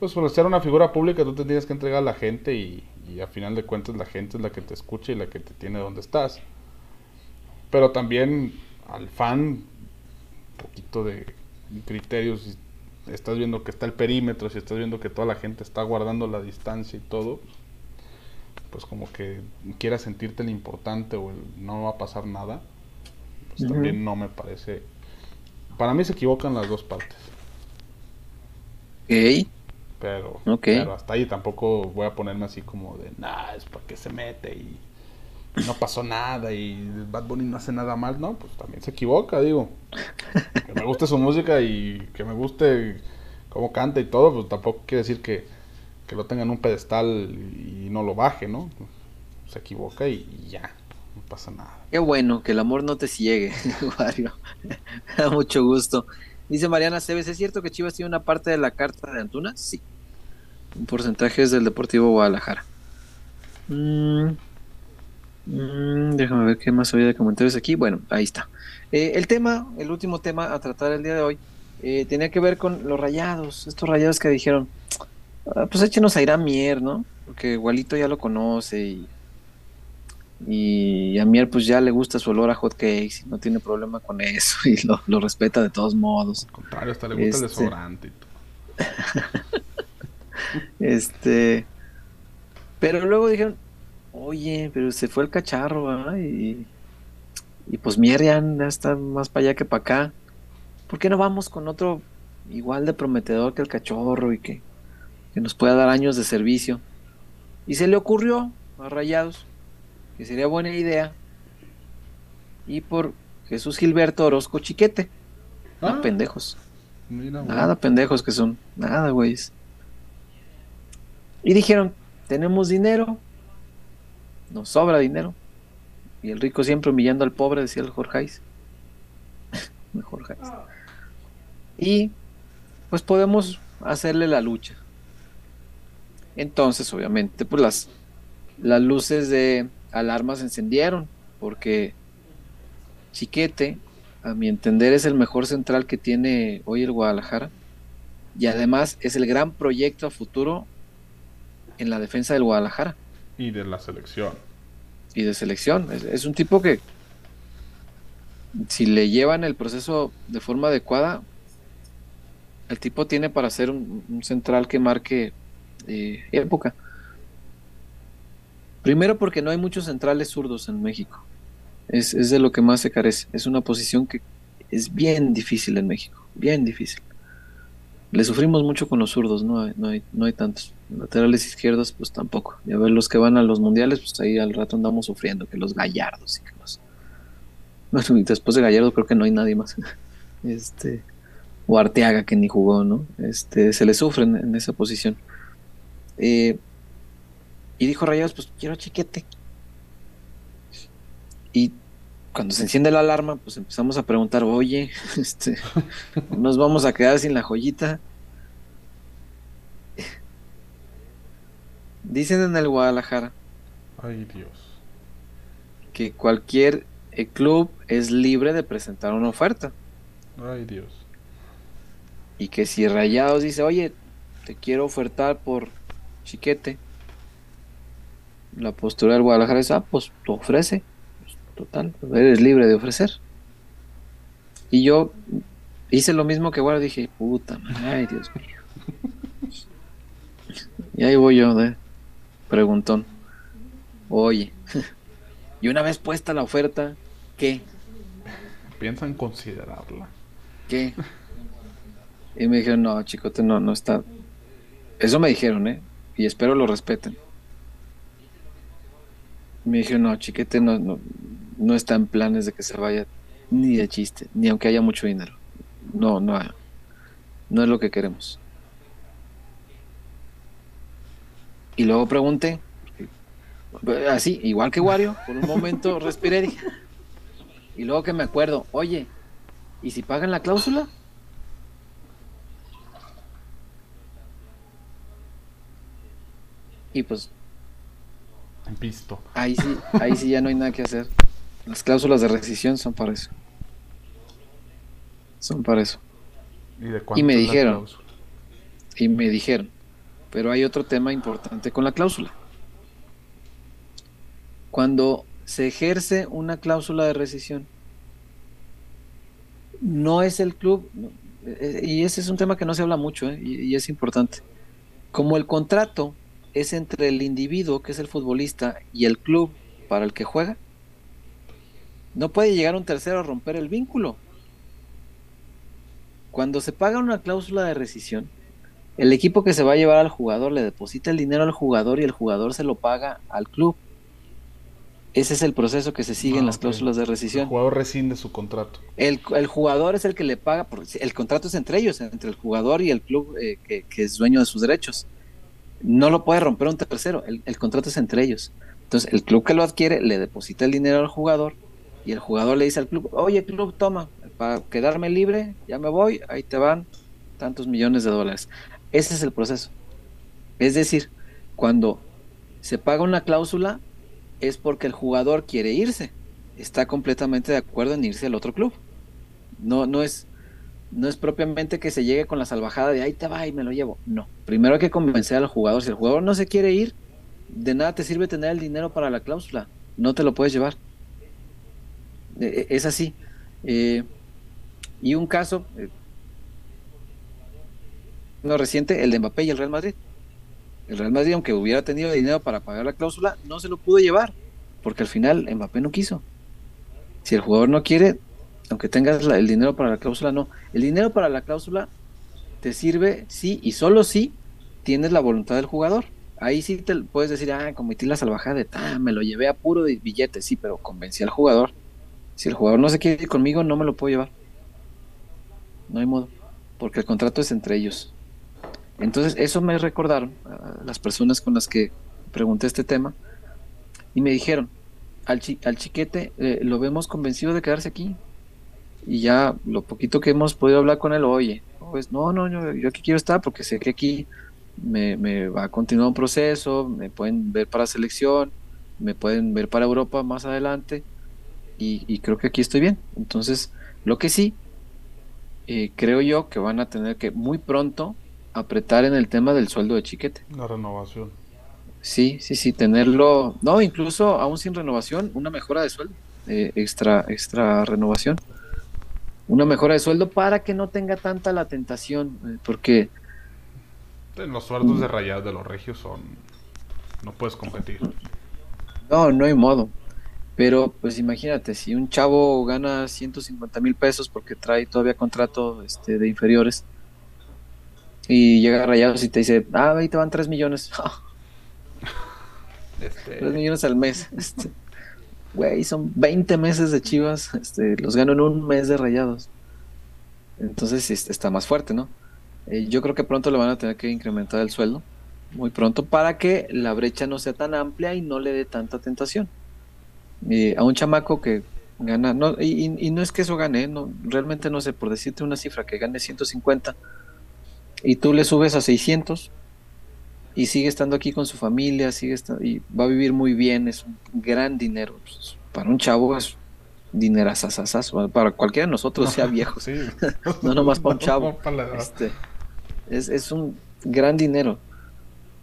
pues por ser una figura pública tú te tienes que entregar a la gente y, y al final de cuentas la gente es la que te escucha y la que te tiene donde estás. Pero también al fan un poquito de criterios si estás viendo que está el perímetro, si estás viendo que toda la gente está guardando la distancia y todo, pues como que quieras sentirte el importante o el no va a pasar nada, pues también no me parece. Para mí se equivocan las dos partes. Ok. Pero, hasta ahí tampoco voy a ponerme así como de, nah, es para que se mete y no pasó nada y Bad Bunny no hace nada mal, no, pues también se equivoca, digo. Que me guste su música y que me guste cómo canta y todo, pues tampoco quiere decir que, que lo tenga en un pedestal y no lo baje, ¿no? Se equivoca y, ya, no pasa nada. Qué bueno, que el amor no te ciegue, Wario. Me da mucho gusto. Dice Mariana Cebes, ¿es cierto que Chivas tiene una parte de la carta de Antuna? Sí. Un porcentaje es del Deportivo Guadalajara. Mm, mm, déjame ver qué más había de comentarios aquí. Bueno, ahí está. Eh, el tema, el último tema a tratar el día de hoy, eh, tenía que ver con los rayados. Estos rayados que dijeron, "Ah, pues échenos a Irán Mier, ¿no? Porque igualito ya lo conoce y, y a Mier pues ya le gusta su olor a hot cakes y no tiene problema con eso y lo, lo respeta de todos modos. Al contrario, hasta le gusta el Este. desodorante y todo. Este, pero luego dijeron, oye, pero se fue el cacharro, ¿verdad? Y, y pues Mier ya está más para allá que para acá. ¿Por qué no vamos con otro igual de prometedor que el cachorro y que, que nos pueda dar años de servicio? Y se le ocurrió a Rayados que sería buena idea y por Jesús Gilberto Orozco Chiquete. Ah, Ah. pendejos. Mira. Nada pendejos que son. Nada, güeyes. Y dijeron, tenemos dinero. Nos sobra dinero. Y el rico siempre humillando al pobre, decía el Jorgeis. El Jorgeis. Y pues podemos hacerle la lucha. Entonces, obviamente, pues las, las luces de alarma se encendieron. Porque Chiquete, a mi entender, es el mejor central que tiene hoy el Guadalajara. Y además es el gran proyecto a futuro en la defensa del Guadalajara Y de la selección. y de selección. Es, es un tipo que, si le llevan el proceso de forma adecuada, el tipo tiene para ser un, un central que marque eh, época. Primero porque no hay muchos centrales zurdos en México. Es, es de lo que más se carece. Es una posición que es bien difícil en México. Bien difícil. Le sufrimos mucho con los zurdos, no hay, no hay, no hay tantos. Laterales izquierdos, pues tampoco. Y a ver, los que van a los mundiales, pues ahí al rato andamos sufriendo, que los gallardos y que los. Bueno, y después de Gallardo creo que no hay nadie más. Este. O Arteaga que ni jugó, ¿no? Este, se le sufren en esa posición. Eh, y dijo Rayados, pues quiero chiquete. Y cuando se enciende la alarma, pues empezamos a preguntar, oye, este, nos vamos a quedar sin la joyita. Dicen en el Guadalajara Ay, Dios. que cualquier eh, club es libre de presentar una oferta. Ay, Dios. Y que si Rayados dice, oye, te quiero ofertar por chiquete, la postura del Guadalajara es, ah, pues tú ofrece. Pues, total, eres libre de ofrecer. Y yo hice lo mismo que Guardo, dije, puta madre, ay Dios mío. Y ahí voy yo de preguntón. Oye, y una vez puesta la oferta, ¿qué? Piensan considerarla. ¿Qué? Y me dijeron, no, chicote, no, no está. Eso me dijeron, ¿eh? Y espero lo respeten. Me dijeron, no, chiquete, no, no, no está en planes de que se vaya ni de chiste, ni aunque haya mucho dinero. No, no, no es lo que queremos. Y luego pregunté, así, igual que Wario, por un momento respiré y dije, y luego que me acuerdo, oye, ¿y si pagan la cláusula? Y pues Visto. ahí sí, ahí sí ya no hay nada que hacer. Las cláusulas de rescisión son para eso. Son para eso. ¿Y, de me dijeron. cláusula? Y me dijeron, pero hay otro tema importante con la cláusula. Cuando se ejerce una cláusula de rescisión, no es el club, eh, y ese es un tema que no se habla mucho, ¿eh? y, y es importante. Como el contrato es entre el individuo, que es el futbolista, y el club para el que juega, no puede llegar un tercero a romper el vínculo. Cuando se paga una cláusula de rescisión, el equipo que se va a llevar al jugador le deposita el dinero al jugador y el jugador se lo paga al club. Ese es el proceso que se sigue en Ah, las cláusulas de El rescisión. jugador rescinde su contrato. El, el jugador es el que le paga, el contrato es entre ellos, entre el jugador y el club eh, que, que es dueño de sus derechos. No lo puede romper un tercero, el, el contrato es entre ellos. Entonces, el club que lo adquiere le deposita el dinero al jugador y el jugador le dice al club, oye club, toma, para quedarme libre, ya me voy, ahí te van tantos millones de dólares. Ese es el proceso. Es decir, cuando se paga una cláusula es porque el jugador quiere irse, está completamente de acuerdo en irse al otro club. No, no es, no es propiamente que se llegue con la salvajada de ahí te va y me lo llevo. No, primero hay que convencer al jugador. Si el jugador no se quiere ir, de nada te sirve tener el dinero para la cláusula. No te lo puedes llevar. Eh, Es así. Eh, y un caso, eh, no reciente, el de Mbappé y el Real Madrid. El Real Madrid, aunque hubiera tenido dinero para pagar la cláusula, no se lo pudo llevar, porque al final Mbappé no quiso. Si el jugador no quiere, aunque tengas el dinero para la cláusula, no. El dinero para la cláusula te sirve sí y solo si tienes la voluntad del jugador. Ahí sí te puedes decir, ah, cometí la salvajada de, ah, me lo llevé a puro de billetes, sí, pero convencí al jugador. Si el jugador no se quiere ir conmigo, no me lo puedo llevar. No hay modo, porque el contrato es entre ellos. Entonces, eso me recordaron a las personas con las que pregunté este tema y me dijeron, al chiquete eh, lo vemos convencido de quedarse aquí. Y ya lo poquito que hemos podido hablar con él, oye, pues no, no, yo, yo aquí quiero estar porque sé que aquí me, me va a continuar un proceso, me pueden ver para selección, me pueden ver para Europa más adelante y, y creo que aquí estoy bien. Entonces, lo que sí, eh, creo yo que van a tener que muy pronto apretar en el tema del sueldo de chiquete. La renovación. Sí, sí, sí, tenerlo, no, incluso aún sin renovación, una mejora de sueldo, eh, extra, extra renovación, una mejora de sueldo para que no tenga tanta la tentación, eh, porque Los sueldos de rayados de los regios son. No puedes competir. no, no hay modo. Pero pues imagínate, si un chavo gana 150 mil pesos porque trae todavía contrato este, de inferiores y llega a Rayados y te dice, ah, ahí te van 3 millones. 3 Este, millones al mes. Este, güey, son 20 meses de Chivas, este, los gano en un mes de rayados. Entonces está más fuerte, ¿no? Eh, yo creo que pronto le van a tener que incrementar el sueldo, muy pronto, para que la brecha no sea tan amplia y no le dé tanta tentación. A un chamaco que gana, no, y no es que eso gane, ¿eh? no, realmente no sé, por decirte una cifra, que gane 150 y tú le subes a 600 y sigue estando aquí con su familia, sigue esta- y va a vivir muy bien, es un gran dinero. Pues, para un chavo es dinero para cualquiera de nosotros, sea viejo, sí. no nomás para un chavo. Este, es, es un gran dinero.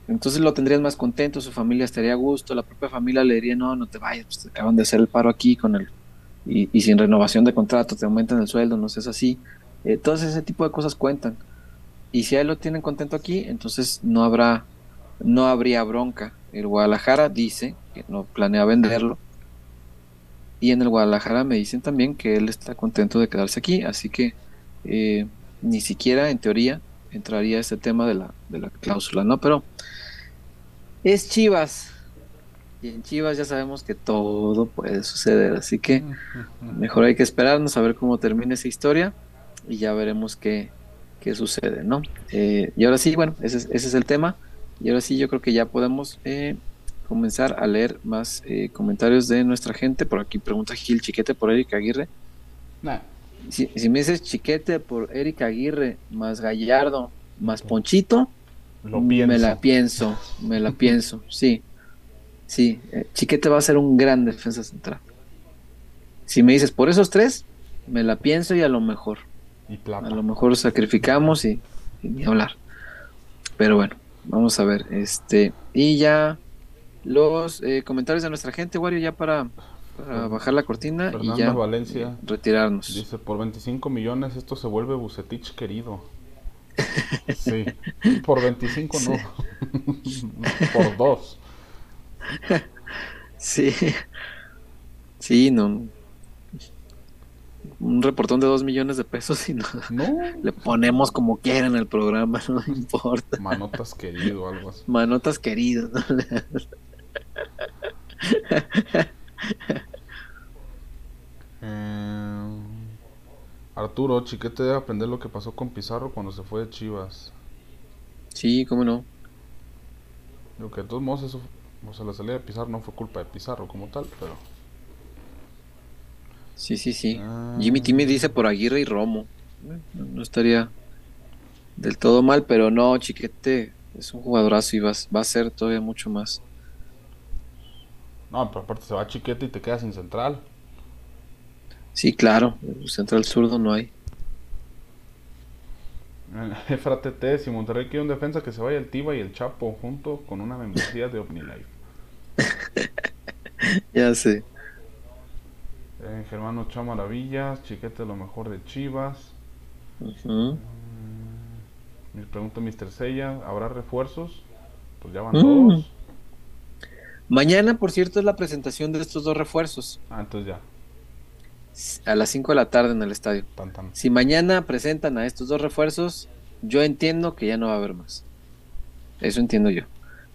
Entonces lo tendrías más contento, su familia estaría a gusto, la propia familia le diría, no, no te vayas, pues te acaban de hacer el paro aquí con el, y, y sin renovación de contrato, te aumentan el sueldo, no sé, es así. Eh, todo ese tipo de cosas cuentan. Y si a él lo tienen contento aquí, entonces no habrá, no habría bronca. El Guadalajara dice que no planea venderlo. Y en el Guadalajara me dicen también que él está contento de quedarse aquí, así que eh, ni siquiera en teoría entraría este tema de la, de la cláusula, ¿no? Pero es Chivas. Y en Chivas ya sabemos que todo puede suceder, así que mejor hay que esperarnos a ver cómo termina esa historia y ya veremos qué, qué sucede, ¿no? Eh, y ahora sí, bueno, ese es, ese es el tema. Y ahora sí, yo creo que ya podemos eh, comenzar a leer más eh, comentarios de nuestra gente. Por aquí pregunta Gil Chiquete por Eric Aguirre. Nah, Si, si me dices Chiquete por Eric Aguirre, más Gallardo, más Ponchito, lo pienso. me la pienso, me la pienso, sí. Sí, eh, Chiquete va a ser un gran defensa central. Si me dices por esos tres, me la pienso y a lo mejor. Y plata. A lo mejor sacrificamos y, y ni hablar. Pero bueno, vamos a ver. Este, y ya los eh, comentarios de nuestra gente, Wario, ya para, para bajar la cortina y Fernando ya Valencia retirarnos. dice: Por 25 millones esto se vuelve Bucetich querido. Sí, por 25 no. por dos. Sí, sí, no. Un reportón de dos millones de pesos y no, No, le ponemos como quiera en el programa, no importa. manotas querido, algo así. Manotas queridas. ¿no? Eh, Arturo, Chiquete debe aprender lo que pasó con Pizarro cuando se fue de Chivas. Sí, cómo no. Digo que de todos modos eso, o sea, la salida de Pizarro no fue culpa de Pizarro como tal, pero... Sí, sí, sí. Ah. Jimmy Timmy dice por Aguirre y Romo. No, no estaría del todo mal, pero no, Chiquete es un jugadorazo y va, va a ser todavía mucho más. No, pero aparte se va Chiquete y te quedas sin central. Sí, claro, central zurdo no hay. Eh, Efra TT, si Monterrey quiere un defensa que se vaya el Tiba y el Chapo junto con una membresía de OmniLife. Ya sé. Eh, Germán Ochoa Maravillas, Chiquete lo mejor de Chivas. Ujú. Me pregunta Mr. Sella, ¿habrá refuerzos? Pues ya van Mm. dos. Mañana, por cierto, es la presentación de estos dos refuerzos. Ah, entonces ya, A las 5 de la tarde en el estadio. tan tan. Si mañana presentan a estos dos refuerzos, yo entiendo que ya no va a haber más. Eso entiendo yo.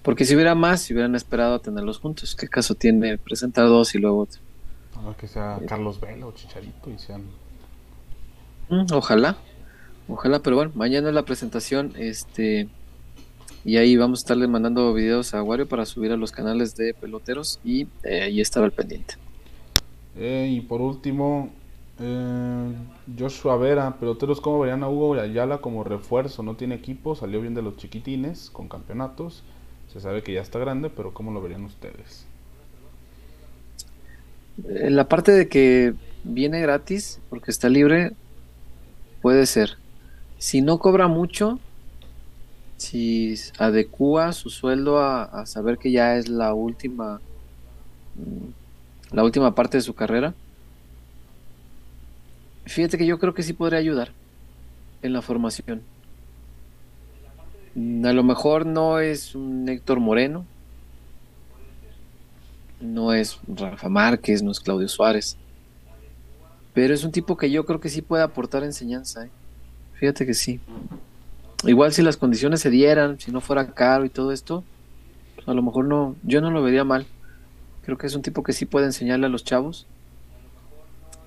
Porque si hubiera más, si hubieran esperado a tenerlos juntos. ¿Qué caso tiene presentar dos y luego otro? A ver que sea Carlos Vela o Chicharito y sean. Mm, ojalá. Ojalá, pero bueno, mañana es la presentación. Este. Y ahí vamos a estarle mandando videos a Wario para subir a los canales de peloteros. Y eh, ahí estará el pendiente. Eh, y por último, eh, Joshua Vera, peloteros, ¿cómo verían a Hugo Ayala como refuerzo? No tiene equipo, salió bien de los chiquitines con campeonatos. Se sabe que ya está grande, pero ¿cómo lo verían ustedes? Eh, La parte de que viene gratis, porque está libre, puede ser. Si no cobra mucho, si adecua su sueldo a, saber que ya es la última, mm, la última parte de su carrera, fíjate que yo creo que sí podría ayudar en la formación. Mm, A lo mejor no es un Héctor Moreno, no es Rafa Márquez, no es Claudio Suárez. Pero es un tipo que yo creo que sí puede aportar enseñanza. ¿eh? Fíjate que sí. Igual si las condiciones se dieran, si no fuera caro y todo esto, pues a lo mejor no, yo no lo vería mal. Creo que es un tipo que sí puede enseñarle a los chavos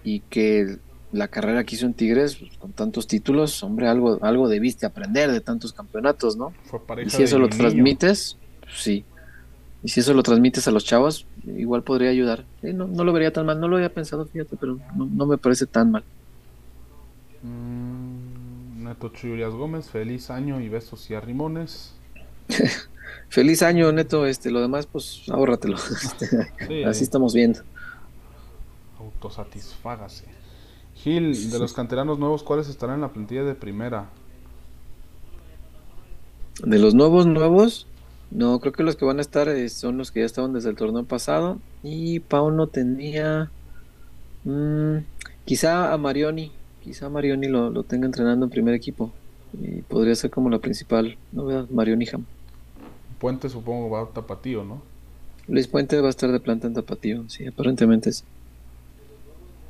y que la carrera que hizo en Tigres, pues, con tantos títulos, hombre, algo, algo debiste aprender de tantos campeonatos, ¿no? Fue Y si eso lo transmites, pues sí. Y si eso lo transmites a los chavos, igual podría ayudar. No, no lo vería tan mal, no lo había pensado, fíjate, pero no, no me parece tan mal. Mm, Neto Chuyurias Gómez, feliz año y besos y arrimones. Feliz año, Neto, este, lo demás, pues ahórratelo. Este, Sí, Así estamos viendo. autosatisfágase. Gil, de los canteranos nuevos, ¿cuáles estarán en la plantilla de primera? De los nuevos, nuevos, no, creo que los que van a estar eh, son los que ya estaban desde el torneo pasado. Y Pauno tenía, mm, quizá a Marioni, quizá a Marioni lo, lo tenga entrenando en primer equipo. Y podría ser como la principal novedad, Marioni Ham. Puente supongo va a tapatío, ¿no? Luis Puente va a estar de planta en Tapatío, sí, aparentemente sí.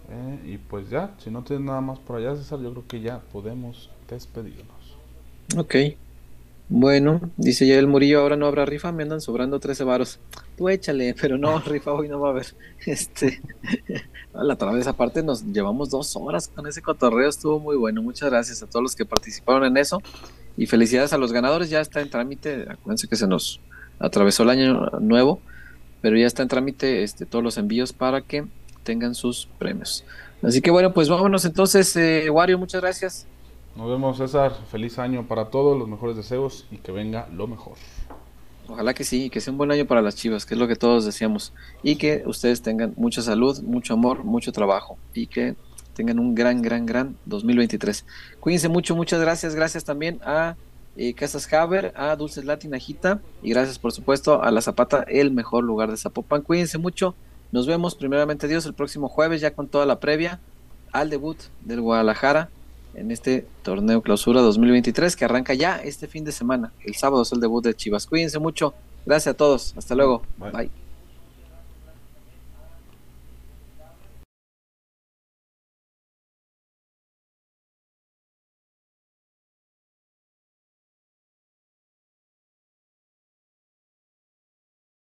Eh, y pues ya, si no tienes nada más por allá, César, yo creo que ya podemos despedirnos. Ok. Bueno, dice ya el Murillo, ahora no habrá rifa, me andan sobrando 13 varos. Tú échale, pero no, rifa hoy no va a haber. Este, la otra vez aparte nos llevamos dos horas con ese cotorreo, estuvo muy bueno. Muchas gracias a todos los que participaron en eso. Y felicidades a los ganadores, ya está en trámite. Acuérdense que se nos atravesó el año nuevo, pero ya está en trámite este, todos los envíos para que tengan sus premios. Así que bueno, pues vámonos entonces, eh, Wario, muchas gracias. Nos vemos, César. Feliz año para todos, los mejores deseos y que venga lo mejor. Ojalá que sí, que sea un buen año para las Chivas, que es lo que todos deseamos. Y que ustedes tengan mucha salud, mucho amor, mucho trabajo. Y que tengan un gran, gran, gran 2023. Cuídense mucho, muchas gracias. Gracias también a eh, Casas Haber, a Dulces Latin Ajita. Y gracias, por supuesto, a La Zapata, el mejor lugar de Zapopan. Cuídense mucho. Nos vemos, primeramente Dios, el próximo jueves, ya con toda la previa al debut del Guadalajara en este torneo clausura 2023 que arranca ya este fin de semana. El sábado es el debut de Chivas. Cuídense mucho. Gracias a todos. Hasta luego. Bye. Bye.